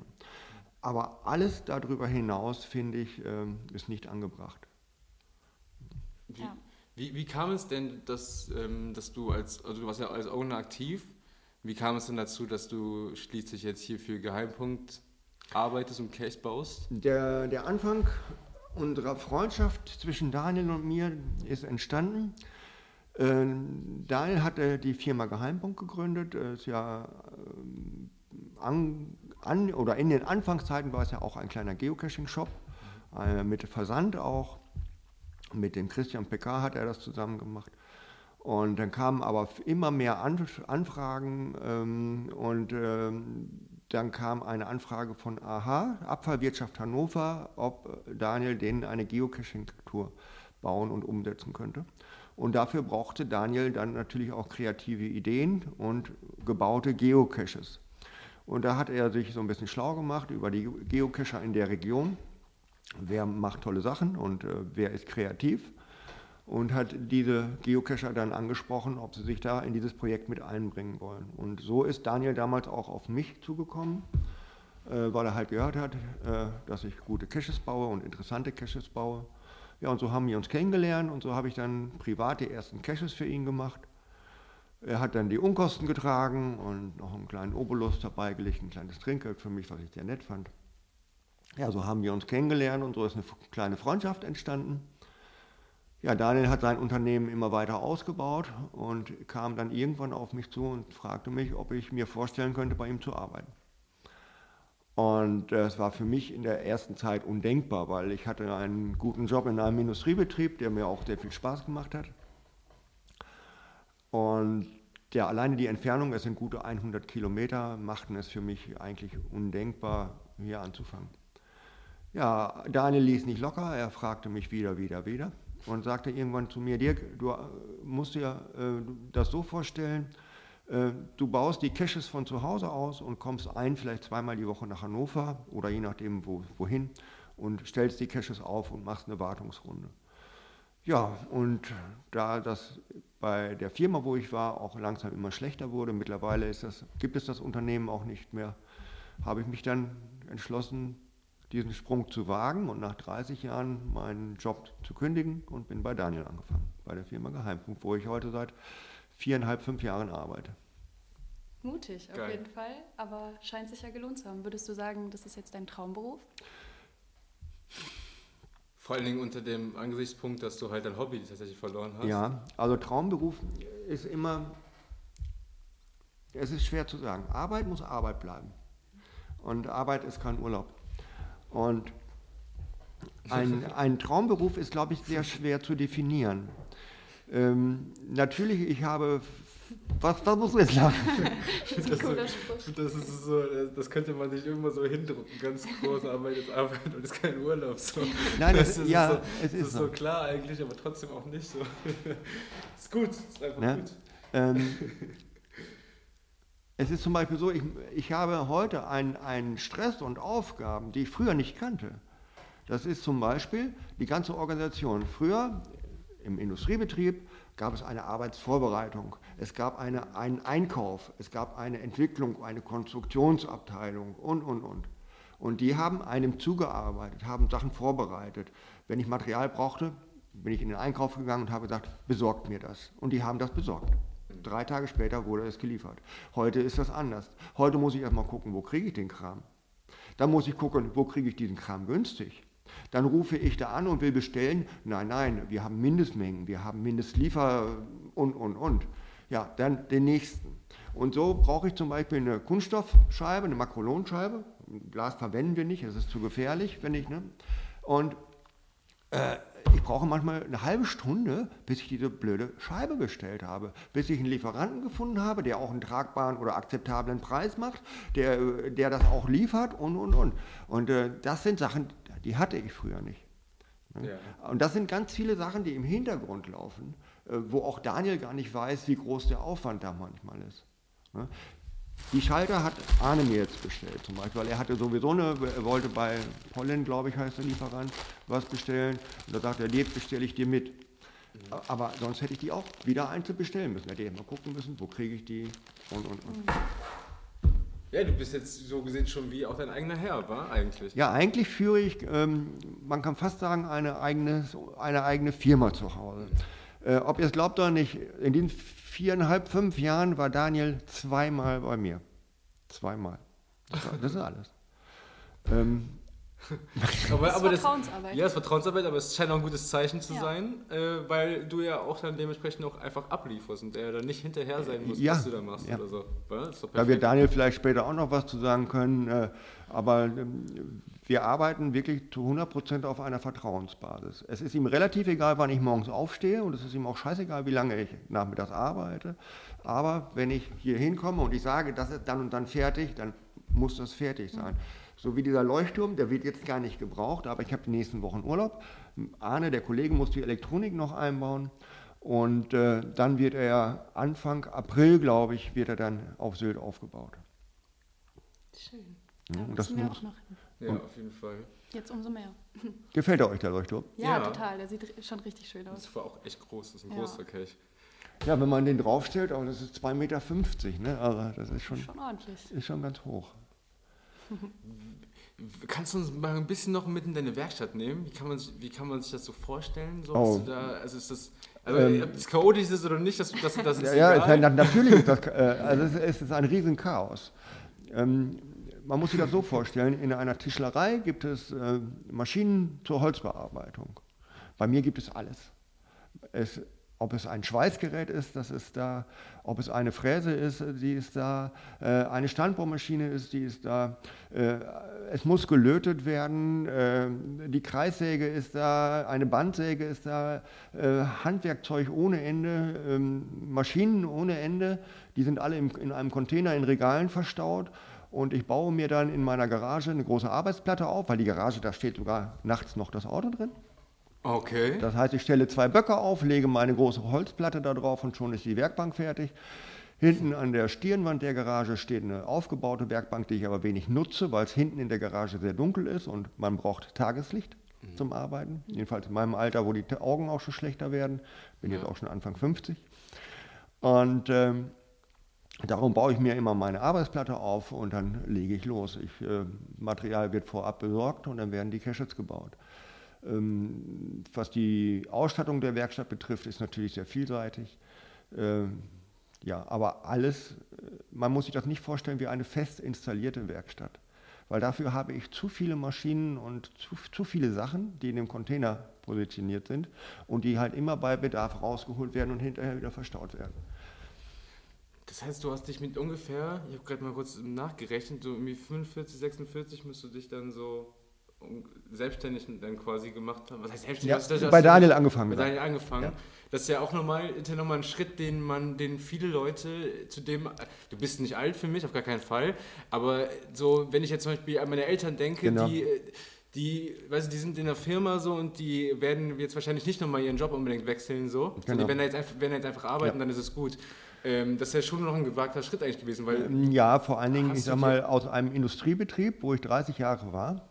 Aber alles darüber hinaus, finde ich, ähm, ist nicht angebracht. Wie, wie, wie, kam es denn, dass, ähm, dass du als, also du warst ja als Owner aktiv, wie kam es denn dazu, dass du schließlich jetzt hier für Geheimpunkt arbeitest und Case baust? Der, der Anfang unserer Freundschaft zwischen Daniel und mir ist entstanden. Äh, Daniel hatte die Firma Geheimpunkt gegründet. Ist ja äh, an, an, oder in den Anfangszeiten war es ja auch ein kleiner Geocaching-Shop äh, mit Versand auch. Mit dem Christian PK hat er das zusammen gemacht. Und dann kamen aber immer mehr Anfragen ähm, und ähm, dann kam eine Anfrage von AHA, Abfallwirtschaft Hannover, ob Daniel denen eine Geocaching-Tour bauen und umsetzen könnte. Und dafür brauchte Daniel dann natürlich auch kreative Ideen und gebaute Geocaches. Und da hat er sich so ein bisschen schlau gemacht über die Geocacher in der Region. Wer macht tolle Sachen und äh, wer ist kreativ? Und hat diese Geocacher dann angesprochen, ob sie sich da in dieses Projekt mit einbringen wollen. Und so ist Daniel damals auch auf mich zugekommen, äh, weil er halt gehört hat, äh, dass ich gute Caches baue und interessante Caches baue. Ja, und so haben wir uns kennengelernt und so habe ich dann privat die ersten Caches für ihn gemacht. Er hat dann die Unkosten getragen und noch einen kleinen Obolus dabei gelegt, ein kleines Trinkgeld für mich, was ich sehr nett fand. Ja, so haben wir uns kennengelernt und so ist eine kleine Freundschaft entstanden. Ja, Daniel hat sein Unternehmen immer weiter ausgebaut und kam dann irgendwann auf mich zu und fragte mich, ob ich mir vorstellen könnte, bei ihm zu arbeiten. Und das war für mich in der ersten Zeit undenkbar, weil ich hatte einen guten Job in einem Industriebetrieb, der mir auch sehr viel Spaß gemacht hat. Und ja, alleine die Entfernung, es sind gute 100 Kilometer, machten es für mich eigentlich undenkbar, hier anzufangen. Ja, Daniel ließ nicht locker, er fragte mich wieder, wieder, wieder und sagte irgendwann zu mir, Dirk, du äh, musst dir äh, das so vorstellen, Äh, du baust die Caches von zu Hause aus und kommst ein, vielleicht zweimal die Woche nach Hannover oder je nachdem wo, wohin und stellst die Caches auf und machst eine Wartungsrunde. Ja, und da das bei der Firma, wo ich war, auch langsam immer schlechter wurde, mittlerweile das, gibt es das Unternehmen auch nicht mehr, habe ich mich dann entschlossen, diesen Sprung zu wagen und nach 30 Jahren meinen Job zu kündigen und bin bei Daniel angefangen, bei der Firma Geheimpunkt, wo ich heute seit viereinhalb, fünf Jahren arbeite. Mutig, Geil. auf jeden Fall, aber scheint sich ja gelohnt zu haben. Würdest du sagen, das ist jetzt dein Traumberuf? Vor allen Dingen unter dem Angesichtspunkt, dass du halt dein Hobby tatsächlich verloren hast. Ja, also Traumberuf ist immer, es ist schwer zu sagen. Arbeit muss Arbeit bleiben. Und Arbeit ist kein Urlaub. Und ein, ein Traumberuf ist, glaube ich, sehr schwer zu definieren. Ähm, natürlich, ich habe was, was musst du jetzt lachen? das, ist so, das, ist so, das könnte man sich irgendwo so hindrucken, ganz große Arbeit ist Arbeit und ist kein Urlaub. So. Nein, das, ist, ja, so, es ist, ist so. so. klar eigentlich, aber trotzdem auch nicht so. ist gut, ist einfach ja? gut. Ähm, es ist zum Beispiel so, ich, ich habe heute einen Stress und Aufgaben, die ich früher nicht kannte. Das ist zum Beispiel die ganze Organisation. Früher im Industriebetrieb gab es eine Arbeitsvorbereitung, es gab eine, einen Einkauf, es gab eine Entwicklung, eine Konstruktionsabteilung und, und, und. Und die haben einem zugearbeitet, haben Sachen vorbereitet. Wenn ich Material brauchte, bin ich in den Einkauf gegangen und habe gesagt, besorgt mir das. Und die haben das besorgt. Drei Tage später wurde es geliefert. Heute ist das anders. Heute muss ich erstmal gucken, wo kriege ich den Kram. Dann muss ich gucken, wo kriege ich diesen Kram günstig. Dann rufe ich da an und will bestellen. Nein, nein, wir haben Mindestmengen, wir haben Mindestliefer und, und, und. Ja, dann den nächsten. Und so brauche ich zum Beispiel eine Kunststoffscheibe, eine Makrolonscheibe. Glas verwenden wir nicht, das ist zu gefährlich, wenn ich. Ne? Und äh, brauche manchmal eine halbe Stunde, bis ich diese blöde Scheibe bestellt habe, bis ich einen Lieferanten gefunden habe, der auch einen tragbaren oder akzeptablen Preis macht, der, der das auch liefert und, und, und. Und äh, das sind Sachen, die hatte ich früher nicht. Ne? Ja. Und das sind ganz viele Sachen, die im Hintergrund laufen, äh, wo auch Daniel gar nicht weiß, wie groß der Aufwand da manchmal ist. Die Schalter hat Arne mir jetzt bestellt, zum Beispiel, weil er hatte sowieso eine, er wollte bei Pollen, glaube ich, heißt der Lieferant, was bestellen. Und da sagt er, nee, bestelle ich dir mit. Aber sonst hätte ich die auch wieder einzeln bestellen müssen. Hätte ich mal gucken müssen, wo kriege ich die und und und. Ja, du bist jetzt so gesehen schon wie auch dein eigener Herr, war eigentlich? Ja, eigentlich führe ich, ähm, man kann fast sagen, eine eigene, eine eigene Firma zu Hause. Äh, ob ihr es glaubt oder nicht, in den viereinhalb, fünf Jahren war Daniel zweimal bei mir. Zweimal. Das, das ist alles. ähm, aber, das aber das, Vertrauensarbeit. Ja, das ist Vertrauensarbeit, aber es scheint auch ein gutes Zeichen zu ja. sein, äh, weil du ja auch dann dementsprechend auch einfach ablieferst und der dann nicht hinterher sein muss, ja. was du da machst ja. oder so. Da wird Daniel vielleicht später auch noch was zu sagen können, äh, aber ähm, wir arbeiten wirklich zu 100% auf einer Vertrauensbasis. Es ist ihm relativ egal, wann ich morgens aufstehe und es ist ihm auch scheißegal, wie lange ich nachmittags arbeite. Aber wenn ich hier hinkomme und ich sage, das ist dann und dann fertig, dann muss das fertig sein. So wie dieser Leuchtturm, der wird jetzt gar nicht gebraucht, aber ich habe die nächsten Wochen Urlaub. Arne, der Kollege, muss die Elektronik noch einbauen. Und äh, dann wird er Anfang April, glaube ich, wird er dann auf Sylt aufgebaut. Schön. Ja, und das muss, ja, auf jeden Fall. Jetzt umso mehr. Gefällt er euch der Leuchtturm? Ja, ja, total. Der sieht schon richtig schön aus. Das war auch echt groß. Das ist ein ja. großer Kelch. Ja, wenn man den draufstellt, aber das ist 2,50 Meter, ne? Also das ist schon, schon ordentlich. Ist schon ganz hoch. Kannst du uns mal ein bisschen noch mit in deine Werkstatt nehmen? Wie kann man, wie kann man sich das so vorstellen? So, oh. da, also ist das, also ähm, ob es chaotisch ist oder nicht, das, das, das ist Ja, egal. ja natürlich ist das, äh, also es ist ein Riesenchaos. Ähm, man muss sich das so vorstellen, in einer Tischlerei gibt es äh, Maschinen zur Holzbearbeitung. Bei mir gibt es alles. Es ob es ein Schweißgerät ist, das ist da. Ob es eine Fräse ist, die ist da. Äh, eine Standbohrmaschine ist, die ist da. Äh, es muss gelötet werden. Äh, die Kreissäge ist da. Eine Bandsäge ist da. Handwerkzeug ohne Ende. Ähm, Maschinen ohne Ende. Die sind alle in einem Container in Regalen verstaut. Und ich baue mir dann in meiner Garage eine große Arbeitsplatte auf, weil die Garage, da steht sogar nachts noch das Auto drin. Okay. Das heißt, ich stelle zwei Böcke auf, lege meine große Holzplatte da drauf und schon ist die Werkbank fertig. Hinten an der Stirnwand der Garage steht eine aufgebaute Werkbank, die ich aber wenig nutze, weil es hinten in der Garage sehr dunkel ist und man braucht Tageslicht mhm. zum Arbeiten. Jedenfalls in meinem Alter, wo die Augen auch schon schlechter werden. Bin ja. jetzt auch schon Anfang 50. Und ähm, darum baue ich mir immer meine Arbeitsplatte auf und dann lege ich los. Ich, äh, Material wird vorab besorgt und dann werden die Caches gebaut. Ähm, was die Ausstattung der Werkstatt betrifft, ist natürlich sehr vielseitig. Ähm, ja, aber alles, äh, man muss sich das nicht vorstellen wie eine fest installierte Werkstatt. Weil dafür habe ich zu viele Maschinen und zu, zu viele Sachen, die in dem Container positioniert sind und die halt immer bei Bedarf rausgeholt werden und hinterher wieder verstaut werden. Das heißt, du hast dich mit ungefähr, ich habe gerade mal kurz nachgerechnet, so irgendwie 45, 46 musst du dich dann so selbstständig dann quasi gemacht haben. Was heißt selbstständig? Ja, das, das, bei Daniel angefangen. Bei Daniel angefangen. Ja. Das ist ja auch nochmal, noch mal ein Schritt, den man, den viele Leute zu dem, du bist nicht alt für mich, auf gar keinen Fall, aber so, wenn ich jetzt zum Beispiel an meine Eltern denke, genau. die die, weißt du, die sind in der Firma so und die werden jetzt wahrscheinlich nicht nochmal ihren Job unbedingt wechseln so. Genau. so die werden, jetzt einfach, werden jetzt einfach arbeiten, ja. dann ist es gut. Ähm, das ist ja schon noch ein gewagter Schritt eigentlich gewesen, weil... Ja, vor allen Dingen, ich sag mal, aus einem Industriebetrieb, wo ich 30 Jahre war,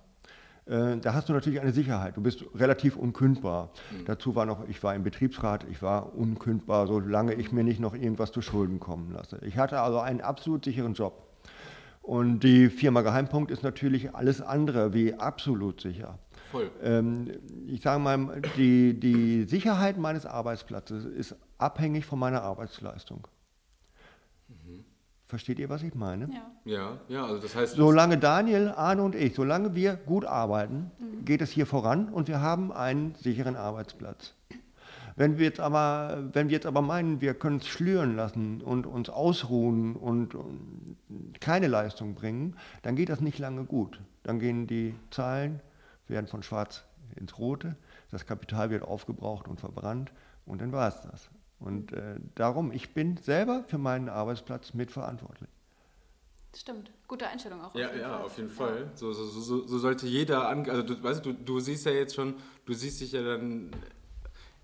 äh, da hast du natürlich eine Sicherheit. Du bist relativ unkündbar. Mhm. Dazu war noch, ich war im Betriebsrat, ich war unkündbar, solange ich mir nicht noch irgendwas zu Schulden kommen lasse. Ich hatte also einen absolut sicheren Job. Und die Firma Geheimpunkt ist natürlich alles andere wie absolut sicher. Voll. Ähm, ich sage mal, die, die Sicherheit meines Arbeitsplatzes ist abhängig von meiner Arbeitsleistung. Versteht ihr, was ich meine? Ja. Ja, ja also das heißt. Solange Daniel, Arne und ich, solange wir gut arbeiten, mhm. geht es hier voran und wir haben einen sicheren Arbeitsplatz. Wenn wir jetzt aber, wenn wir jetzt aber meinen, wir können es schlüren lassen und uns ausruhen und, und keine Leistung bringen, dann geht das nicht lange gut. Dann gehen die Zahlen, werden von schwarz ins Rote, das Kapital wird aufgebraucht und verbrannt und dann war es das. Und äh, darum, ich bin selber für meinen Arbeitsplatz mitverantwortlich. Stimmt, gute Einstellung auch. Ja, auf ja, Fall. auf jeden Fall. Ja. So, so, so, so, sollte jeder, an, also du, weißt du, du siehst ja jetzt schon, du siehst dich ja dann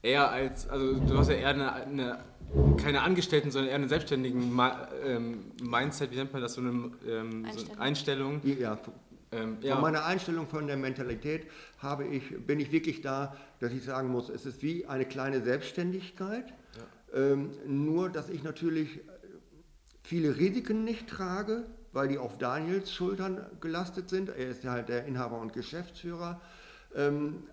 eher als, also du hast ja eher eine, eine keine Angestellten, sondern eher einen selbstständigen ähm, Mindset, wie nennt man das, so eine ähm, Einstellung. So Einstellung. Ja, ähm, ja. Von meiner Einstellung, von der Mentalität habe ich, bin ich wirklich da, dass ich sagen muss, es ist wie eine kleine Selbstständigkeit. Ähm, nur, dass ich natürlich viele Risiken nicht trage, weil die auf Daniels Schultern gelastet sind. Er ist ja halt der Inhaber und Geschäftsführer. Ähm,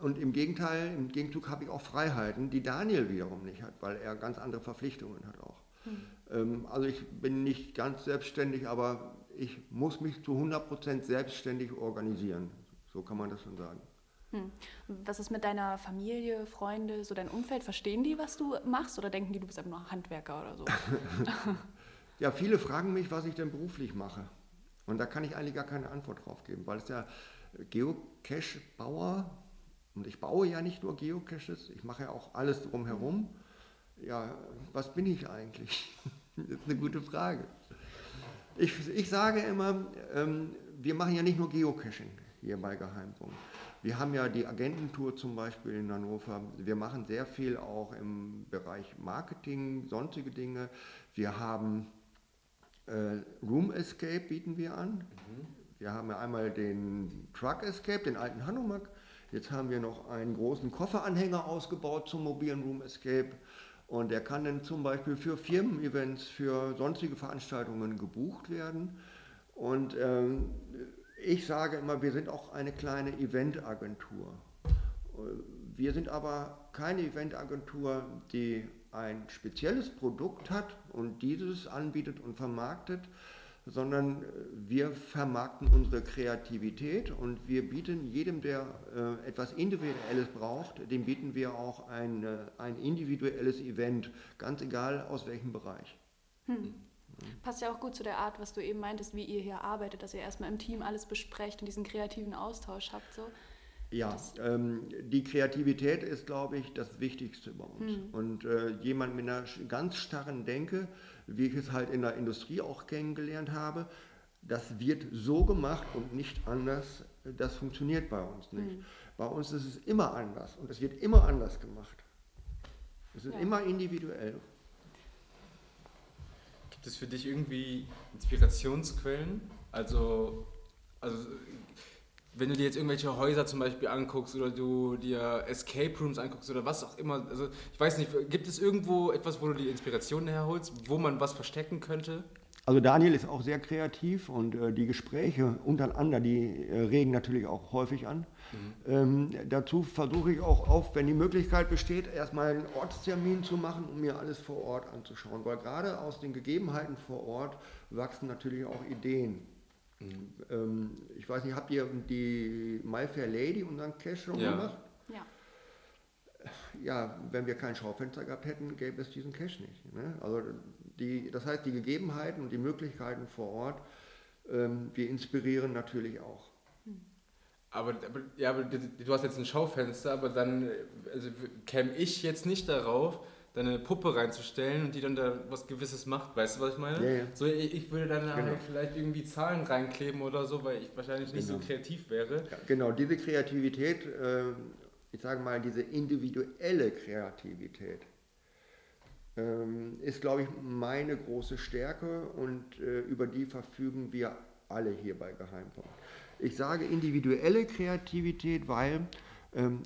und im Gegenteil, im Gegenzug habe ich auch Freiheiten, die Daniel wiederum nicht hat, weil er ganz andere Verpflichtungen hat auch. Hm. Ähm, also ich bin nicht ganz selbstständig, aber ich muss mich zu 100% selbstständig organisieren. So kann man das schon sagen. Hm. Was ist mit deiner Familie, Freunde, so dein Umfeld? Verstehen die, was du machst oder denken die, du bist einfach nur Handwerker oder so? ja, viele fragen mich, was ich denn beruflich mache. Und da kann ich eigentlich gar keine Antwort drauf geben, weil es ja Geocache-Bauer und ich baue ja nicht nur Geocaches, ich mache ja auch alles drumherum. Ja, was bin ich eigentlich? das ist eine gute Frage. Ich, ich sage immer, ähm, wir machen ja nicht nur Geocaching hier bei Geheimpunkt. Wir haben ja die Agententour zum Beispiel in Hannover. Wir machen sehr viel auch im Bereich Marketing, sonstige Dinge. Wir haben äh, Room Escape bieten wir an. Mhm. Wir haben ja einmal den Truck Escape, den alten Hanomag. Jetzt haben wir noch einen großen Kofferanhänger ausgebaut zum mobilen Room Escape. Und der kann dann zum Beispiel für Firmen-Events, für sonstige Veranstaltungen gebucht werden. Und ähm, ich sage immer, wir sind auch eine kleine Eventagentur. Wir sind aber keine Eventagentur, die ein spezielles Produkt hat und dieses anbietet und vermarktet, sondern wir vermarkten unsere Kreativität und wir bieten jedem, der äh, etwas Individuelles braucht, dem bieten wir auch ein, äh, ein individuelles Event, ganz egal aus welchem Bereich. Hm. Passt ja auch gut zu der Art, was du eben meintest, wie ihr hier arbeitet, dass ihr erstmal im Team alles besprecht und diesen kreativen Austausch habt. So. Ja, ähm, die Kreativität ist, glaube ich, das Wichtigste bei uns. Hm. Und äh, jemand mit einer ganz starren Denke, wie ich es halt in der Industrie auch kennengelernt habe, das wird so gemacht und nicht anders. Das funktioniert bei uns nicht. Hm. Bei uns ist es immer anders und es wird immer anders gemacht. Es ist ja. immer individuell. Gibt es für dich irgendwie Inspirationsquellen? Also, also wenn du dir jetzt irgendwelche Häuser zum Beispiel anguckst oder du dir Escape Rooms anguckst oder was auch immer, also ich weiß nicht, gibt es irgendwo etwas, wo du die Inspiration herholst, wo man was verstecken könnte? Also Daniel ist auch sehr kreativ und äh, die Gespräche untereinander, die äh, regen natürlich auch häufig an. Mhm. Ähm, dazu versuche ich auch oft, wenn die Möglichkeit besteht, erstmal einen Ortstermin zu machen, um mir alles vor Ort anzuschauen, weil gerade aus den Gegebenheiten vor Ort wachsen natürlich auch Ideen. Mhm. Ähm, ich weiß nicht, habt ihr die My Fair Lady, unseren Cash schon ja. gemacht? Ja. Ja, wenn wir kein Schaufenster gehabt hätten, gäbe es diesen Cash nicht. Ne? Also die, das heißt, die Gegebenheiten und die Möglichkeiten vor Ort, ähm, wir inspirieren natürlich auch. Aber, aber, ja, aber du hast jetzt ein Schaufenster, aber dann also, käme ich jetzt nicht darauf, deine Puppe reinzustellen und die dann da was Gewisses macht. Weißt du, was ich meine? Ja, ja. So, ich, ich würde dann genau. vielleicht irgendwie Zahlen reinkleben oder so, weil ich wahrscheinlich nicht genau. so kreativ wäre. Ja, genau, diese Kreativität, äh, ich sage mal, diese individuelle Kreativität, ähm, ist, glaube ich, meine große Stärke und äh, über die verfügen wir alle hier bei Geheimpunkt. Ich sage individuelle Kreativität, weil ähm,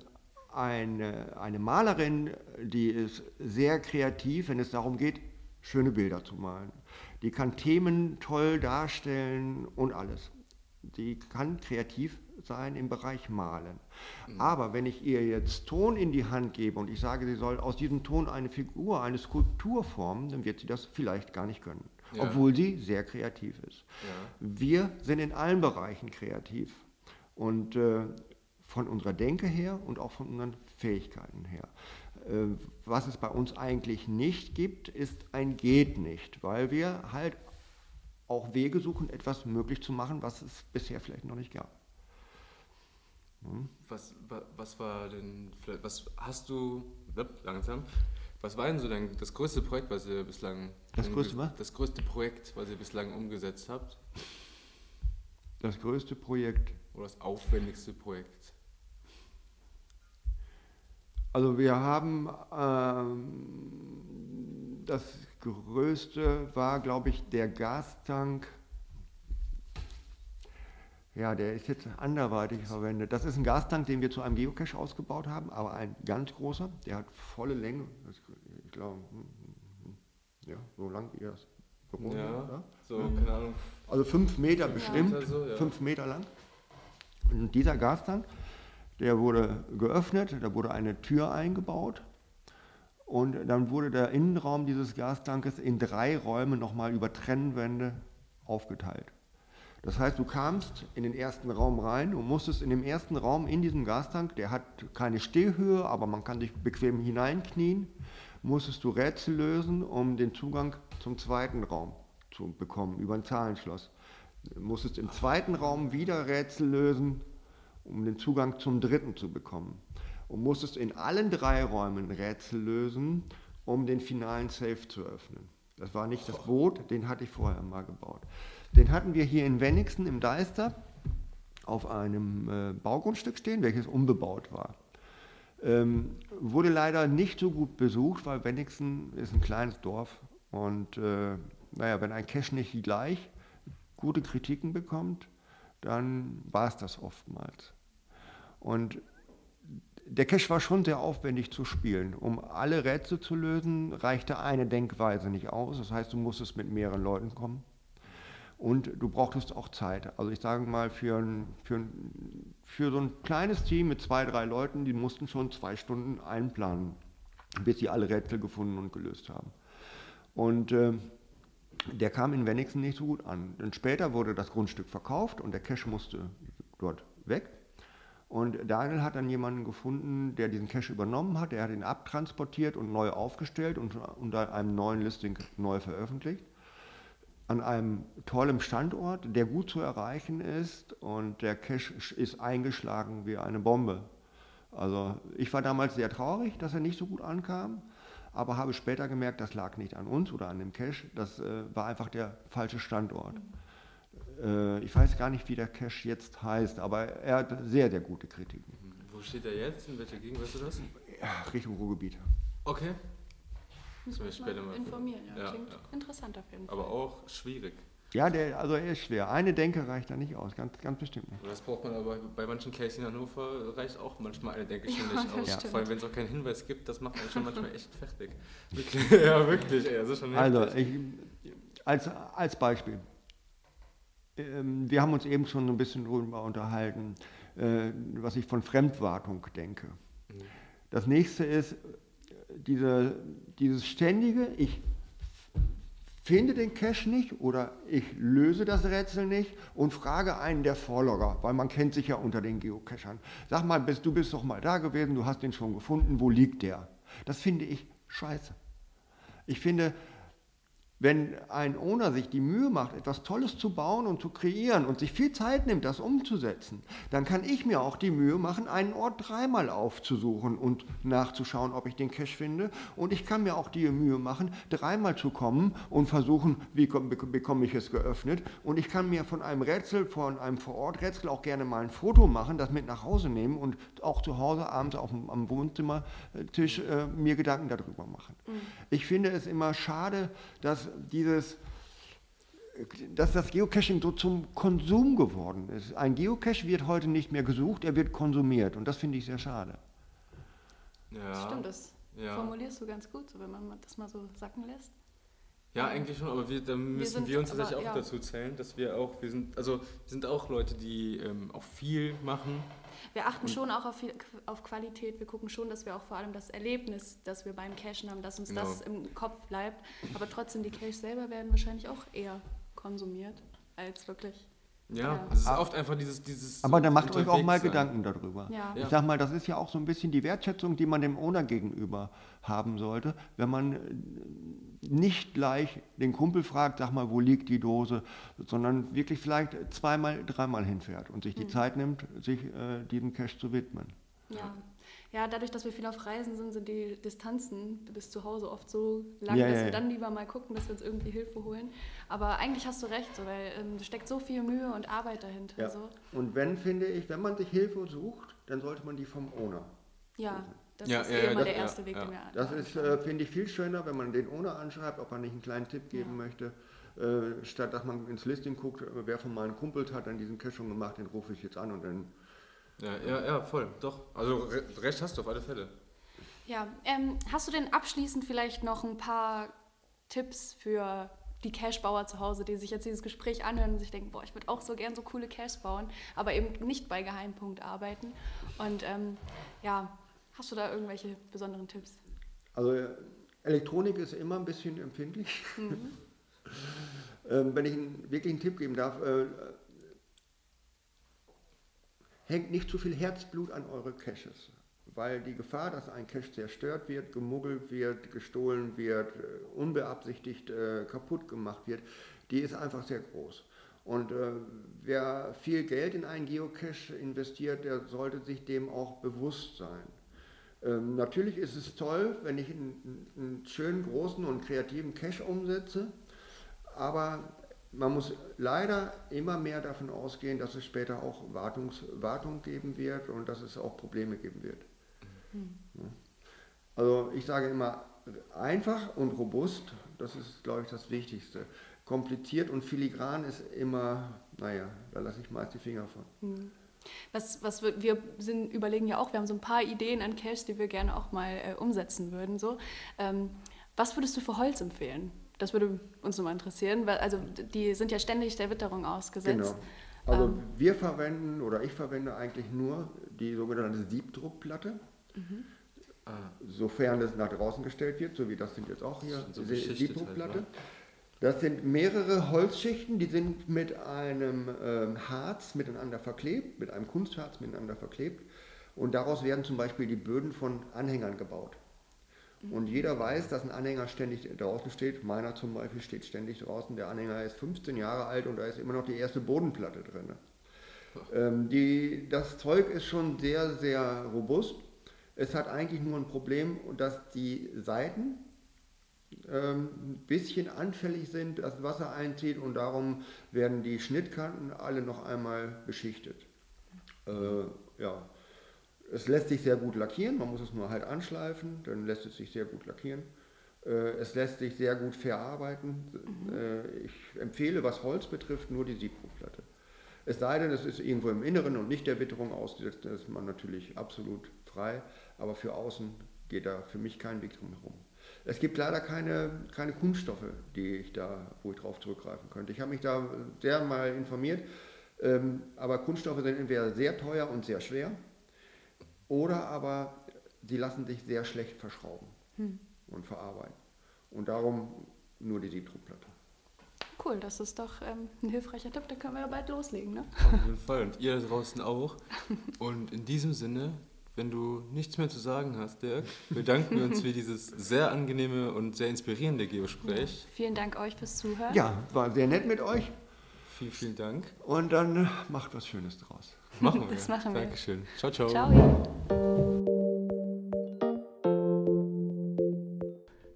eine, eine Malerin, die ist sehr kreativ, wenn es darum geht, schöne Bilder zu malen. Die kann Themen toll darstellen und alles. Die kann kreativ sein im Bereich Malen. Mhm. Aber wenn ich ihr jetzt Ton in die Hand gebe und ich sage, sie soll aus diesem Ton eine Figur, eine Skulptur formen, dann wird sie das vielleicht gar nicht können, ja. obwohl sie sehr kreativ ist. Ja. Wir sind in allen Bereichen kreativ. Und äh, von unserer Denke her und auch von unseren Fähigkeiten her. Äh, was es bei uns eigentlich nicht gibt, ist ein Geht nicht, weil wir halt auch Wege suchen, etwas möglich zu machen, was es bisher vielleicht noch nicht gab. Hm? Was, was war denn, was hast du, langsam, was war denn so dein, das größte Projekt, was ihr bislang, das größte, was? das größte Projekt, was ihr bislang umgesetzt habt? Das größte Projekt. Oder das aufwendigste Projekt? Also wir haben ähm, das größte war, glaube ich, der Gastank. Ja, der ist jetzt anderweitig verwendet. Das ist ein Gastank, den wir zu einem Geocache ausgebaut haben, aber ein ganz großer. Der hat volle Länge. Ich glaube, hm, hm, hm, ja, so lang wie das Büro. Ja, oder? so, keine Ahnung. Also fünf Meter bestimmt, so, ja. fünf Meter lang. Und dieser Gastank, der wurde geöffnet, da wurde eine Tür eingebaut und dann wurde der Innenraum dieses Gastankes in drei Räume nochmal über Trennwände aufgeteilt. Das heißt, du kamst in den ersten Raum rein und musstest in dem ersten Raum in diesem Gastank, der hat keine Stehhöhe, aber man kann sich bequem hineinknien, musstest du Rätsel lösen, um den Zugang zum zweiten Raum zu bekommen über ein Zahlenschloss. Du musstest im zweiten Raum wieder Rätsel lösen, um den Zugang zum dritten zu bekommen. Und musstest in allen drei Räumen Rätsel lösen, um den finalen Safe zu öffnen. Das war nicht das Boot, den hatte ich vorher mal gebaut. Den hatten wir hier in Wenigsen im Deister auf einem äh, Baugrundstück stehen, welches unbebaut war. Ähm, wurde leider nicht so gut besucht, weil Wenigsen ist ein kleines Dorf und äh, naja, wenn ein Cache nicht gleich gute Kritiken bekommt, dann war es das oftmals. Und der Cache war schon sehr aufwendig zu spielen. Um alle Rätsel zu lösen, reichte eine Denkweise nicht aus. Das heißt, du musstest mit mehreren Leuten kommen. Und du brauchtest auch Zeit. Also ich sage mal, für, ein, für, ein, für so ein kleines Team mit zwei, drei Leuten, die mussten schon zwei Stunden einplanen, bis sie alle Rätsel gefunden und gelöst haben. Und äh, der kam in Wenigsen nicht so gut an. Denn später wurde das Grundstück verkauft und der Cache musste dort weg. Und Daniel hat dann jemanden gefunden, der diesen Cache übernommen hat. Er hat ihn abtransportiert und neu aufgestellt und unter einem neuen Listing neu veröffentlicht. An einem tollen Standort, der gut zu erreichen ist und der Cache ist eingeschlagen wie eine Bombe. Also ich war damals sehr traurig, dass er nicht so gut ankam, aber habe später gemerkt, das lag nicht an uns oder an dem Cache, das äh, war einfach der falsche Standort. Äh, ich weiß gar nicht, wie der Cache jetzt heißt, aber er hat sehr, sehr gute Kritiken. Wo steht er jetzt? In welcher Gegend, weißt du das? Ja, Richtung Ruhrgebiet. Okay. Müssen wir uns mal informieren, ja. ja Klingt ja. interessant auf jeden Fall. Aber auch schwierig. Ja, der, also er ist schwer. Eine Denke reicht da nicht aus, ganz, ganz bestimmt nicht. Das braucht man aber bei manchen Cases in Hannover reicht auch manchmal eine Denke schon nicht aus. Stimmt. Vor allem, wenn es auch keinen Hinweis gibt, das macht einen schon manchmal echt fertig. Wirklich, ja, wirklich, ey, Also, ich, als, als Beispiel. Ähm, wir haben uns eben schon ein bisschen darüber unterhalten, äh, was ich von Fremdwartung denke. Mhm. Das nächste ist diese, dieses ständige, ich finde den Cache nicht oder ich löse das Rätsel nicht und frage einen der Vorlogger, weil man kennt sich ja unter den Geocachern. Sag mal, bist, du bist doch mal da gewesen, du hast den schon gefunden, wo liegt der? Das finde ich scheiße. Ich finde, wenn ein Owner sich die Mühe macht, etwas Tolles zu bauen und zu kreieren und sich viel Zeit nimmt, das umzusetzen, dann kann ich mir auch die Mühe machen, einen Ort dreimal aufzusuchen und nachzuschauen, ob ich den Cache finde. Und ich kann mir auch die Mühe machen, dreimal zu kommen und versuchen, wie bekomme ich es geöffnet. Und ich kann mir von einem Rätsel, von einem Vororträtsel auch gerne mal ein Foto machen, das mit nach Hause nehmen und auch zu Hause abends auf dem, am Wohnzimmertisch äh, mir Gedanken darüber machen. Mhm. Ich finde es immer schade, dass dieses, dass das Geocaching so zum Konsum geworden ist. Ein Geocache wird heute nicht mehr gesucht, er wird konsumiert und das finde ich sehr schade. Ja, das stimmt, das ja. formulierst du ganz gut, so, wenn man das mal so sacken lässt. Ja, eigentlich schon, aber wir, da müssen wir, wir uns tatsächlich auch ja. dazu zählen, dass wir auch, wir sind, also wir sind auch Leute, die ähm, auch viel machen wir achten schon auch auf, auf, Qualität. Wir gucken schon, dass wir auch vor allem das Erlebnis, das wir beim Cashen haben, dass uns genau. das im Kopf bleibt. Aber trotzdem, die Caches selber werden wahrscheinlich auch eher konsumiert als wirklich. Ja, ja. es ist oft einfach dieses. dieses aber da macht euch auch mal sein. Gedanken darüber. Ja. Ich sag mal, das ist ja auch so ein bisschen die Wertschätzung, die man dem Owner gegenüber haben sollte, wenn man äh, nicht gleich den Kumpel fragt, sag mal, wo liegt die Dose, sondern wirklich vielleicht zweimal, dreimal hinfährt und sich die mhm. Zeit nimmt, sich äh, diesem Cache zu widmen. Ja. ja, dadurch, dass wir viel auf Reisen sind, sind die Distanzen bis zu Hause oft so lang, ja, dass ja, wir dann lieber mal gucken, dass wir uns irgendwie Hilfe holen. Aber eigentlich hast du recht, so, weil ähm, steckt so viel Mühe und Arbeit dahinter. Ja. So. Und wenn, finde ich, wenn man sich Hilfe sucht, dann sollte man die vom Owner. Ja. Suchen. Das ja, ist ja, immer das, der erste Weg, den wir Das ist, äh, finde ich, viel schöner, wenn man den Owner anschreibt, ob er nicht einen kleinen Tipp geben möchte. Äh, statt dass man ins Listing guckt, äh, wer von meinen Kumpels hat dann diesen Cache schon gemacht, den rufe ich jetzt an und dann. Ja, ja, ja, voll, doch. Also recht hast du auf alle Fälle. Ja, ähm, hast du denn abschließend vielleicht noch ein paar Tipps für die Cache-Bauer zu Hause, die sich jetzt dieses Gespräch anhören und sich denken, boah, ich würde auch so gern so coole Caches bauen, aber eben nicht bei Geheimpunkt arbeiten. Und ähm, ja, Hast du da irgendwelche besonderen Tipps? Also Elektronik ist immer ein bisschen empfindlich. Mhm. ähm, wenn ich einen, wirklich einen Tipp geben darf, äh, hängt nicht zu viel Herzblut an eure Caches, weil die Gefahr, dass ein Cache zerstört wird, gemuggelt wird, gestohlen wird, äh, unbeabsichtigt äh, kaputt gemacht wird, die ist einfach sehr groß. Und äh, wer viel Geld in einen Geocache investiert, der sollte sich dem auch bewusst sein. Ähm, natürlich ist es toll, wenn ich einen, einen, schönen, großen und kreativen Cache umsetze, aber man muss leider immer mehr davon ausgehen, dass es später auch Wartungs, Wartung geben wird und dass es auch Probleme geben wird. Mhm. Also ich sage immer, einfach und robust, das ist, glaube ich, das Wichtigste. Kompliziert und filigran ist immer, naja, da lasse ich meist die Finger von. Mhm. Was, was wir, wir sind, überlegen ja auch, wir haben so ein paar Ideen an Caches, die wir gerne auch mal äh, umsetzen würden. So. Ähm, was würdest du für Holz empfehlen? Das würde uns nochmal interessieren, weil also die sind ja ständig der Witterung ausgesetzt. Genau. Also ähm, wir verwenden oder ich verwende eigentlich nur die sogenannte Siebdruckplatte. Mhm. Sofern es nach draußen gestellt wird, so wie das sind jetzt auch hier, so Siebdruckplatte. Halt? Das sind mehrere Holzschichten, die sind mit einem ähm, Harz miteinander verklebt, mit einem Kunstharz miteinander verklebt. Und daraus werden zum Beispiel die Böden von Anhängern gebaut. Und jeder weiß, dass ein Anhänger ständig draußen steht. Meiner zum Beispiel steht ständig draußen. Der Anhänger ist 15 Jahre alt und da ist immer noch die erste Bodenplatte drin. Ähm, die, das Zeug ist schon sehr, sehr robust. Es hat eigentlich nur ein Problem, dass die Seiten ein bisschen anfällig sind, dass Wasser einzieht und darum werden die Schnittkanten alle noch einmal beschichtet. Äh, ja. Es lässt sich sehr gut lackieren, man muss es nur halt anschleifen, dann lässt es sich sehr gut lackieren. Äh, es lässt sich sehr gut verarbeiten. Mhm. Äh, ich empfehle, was Holz betrifft, nur die Siebdruckplatte. Es sei denn, es ist irgendwo im Inneren und nicht der Witterung ausgesetzt, dann ist man natürlich absolut frei. Aber für außen geht da für mich kein Weg drum herum. Es gibt leider keine, keine Kunststoffe, die ich da, wo ich drauf zurückgreifen könnte. Ich habe mich da sehr mal informiert, ähm, aber Kunststoffe sind entweder sehr teuer und sehr schwer oder aber sie lassen sich sehr schlecht verschrauben hm. und verarbeiten. Und darum nur die Siebdruckplatte. Cool, das ist doch ähm, ein hilfreicher Tipp, dann können wir ja bald loslegen. Ne? Auf jeden Fall und ihr da draußen auch. Und in diesem Sinne wenn du nichts mehr zu sagen hast, Dirk, bedanken wir uns für dieses sehr angenehme und sehr inspirierende Gespräch. Ja, vielen Dank euch fürs Zuhören. Ja, war sehr nett mit euch. Vielen, vielen Dank. Und dann macht was Schönes draus. Machen wir. Das machen wir. Dankeschön. Ciao, ciao. Ciao.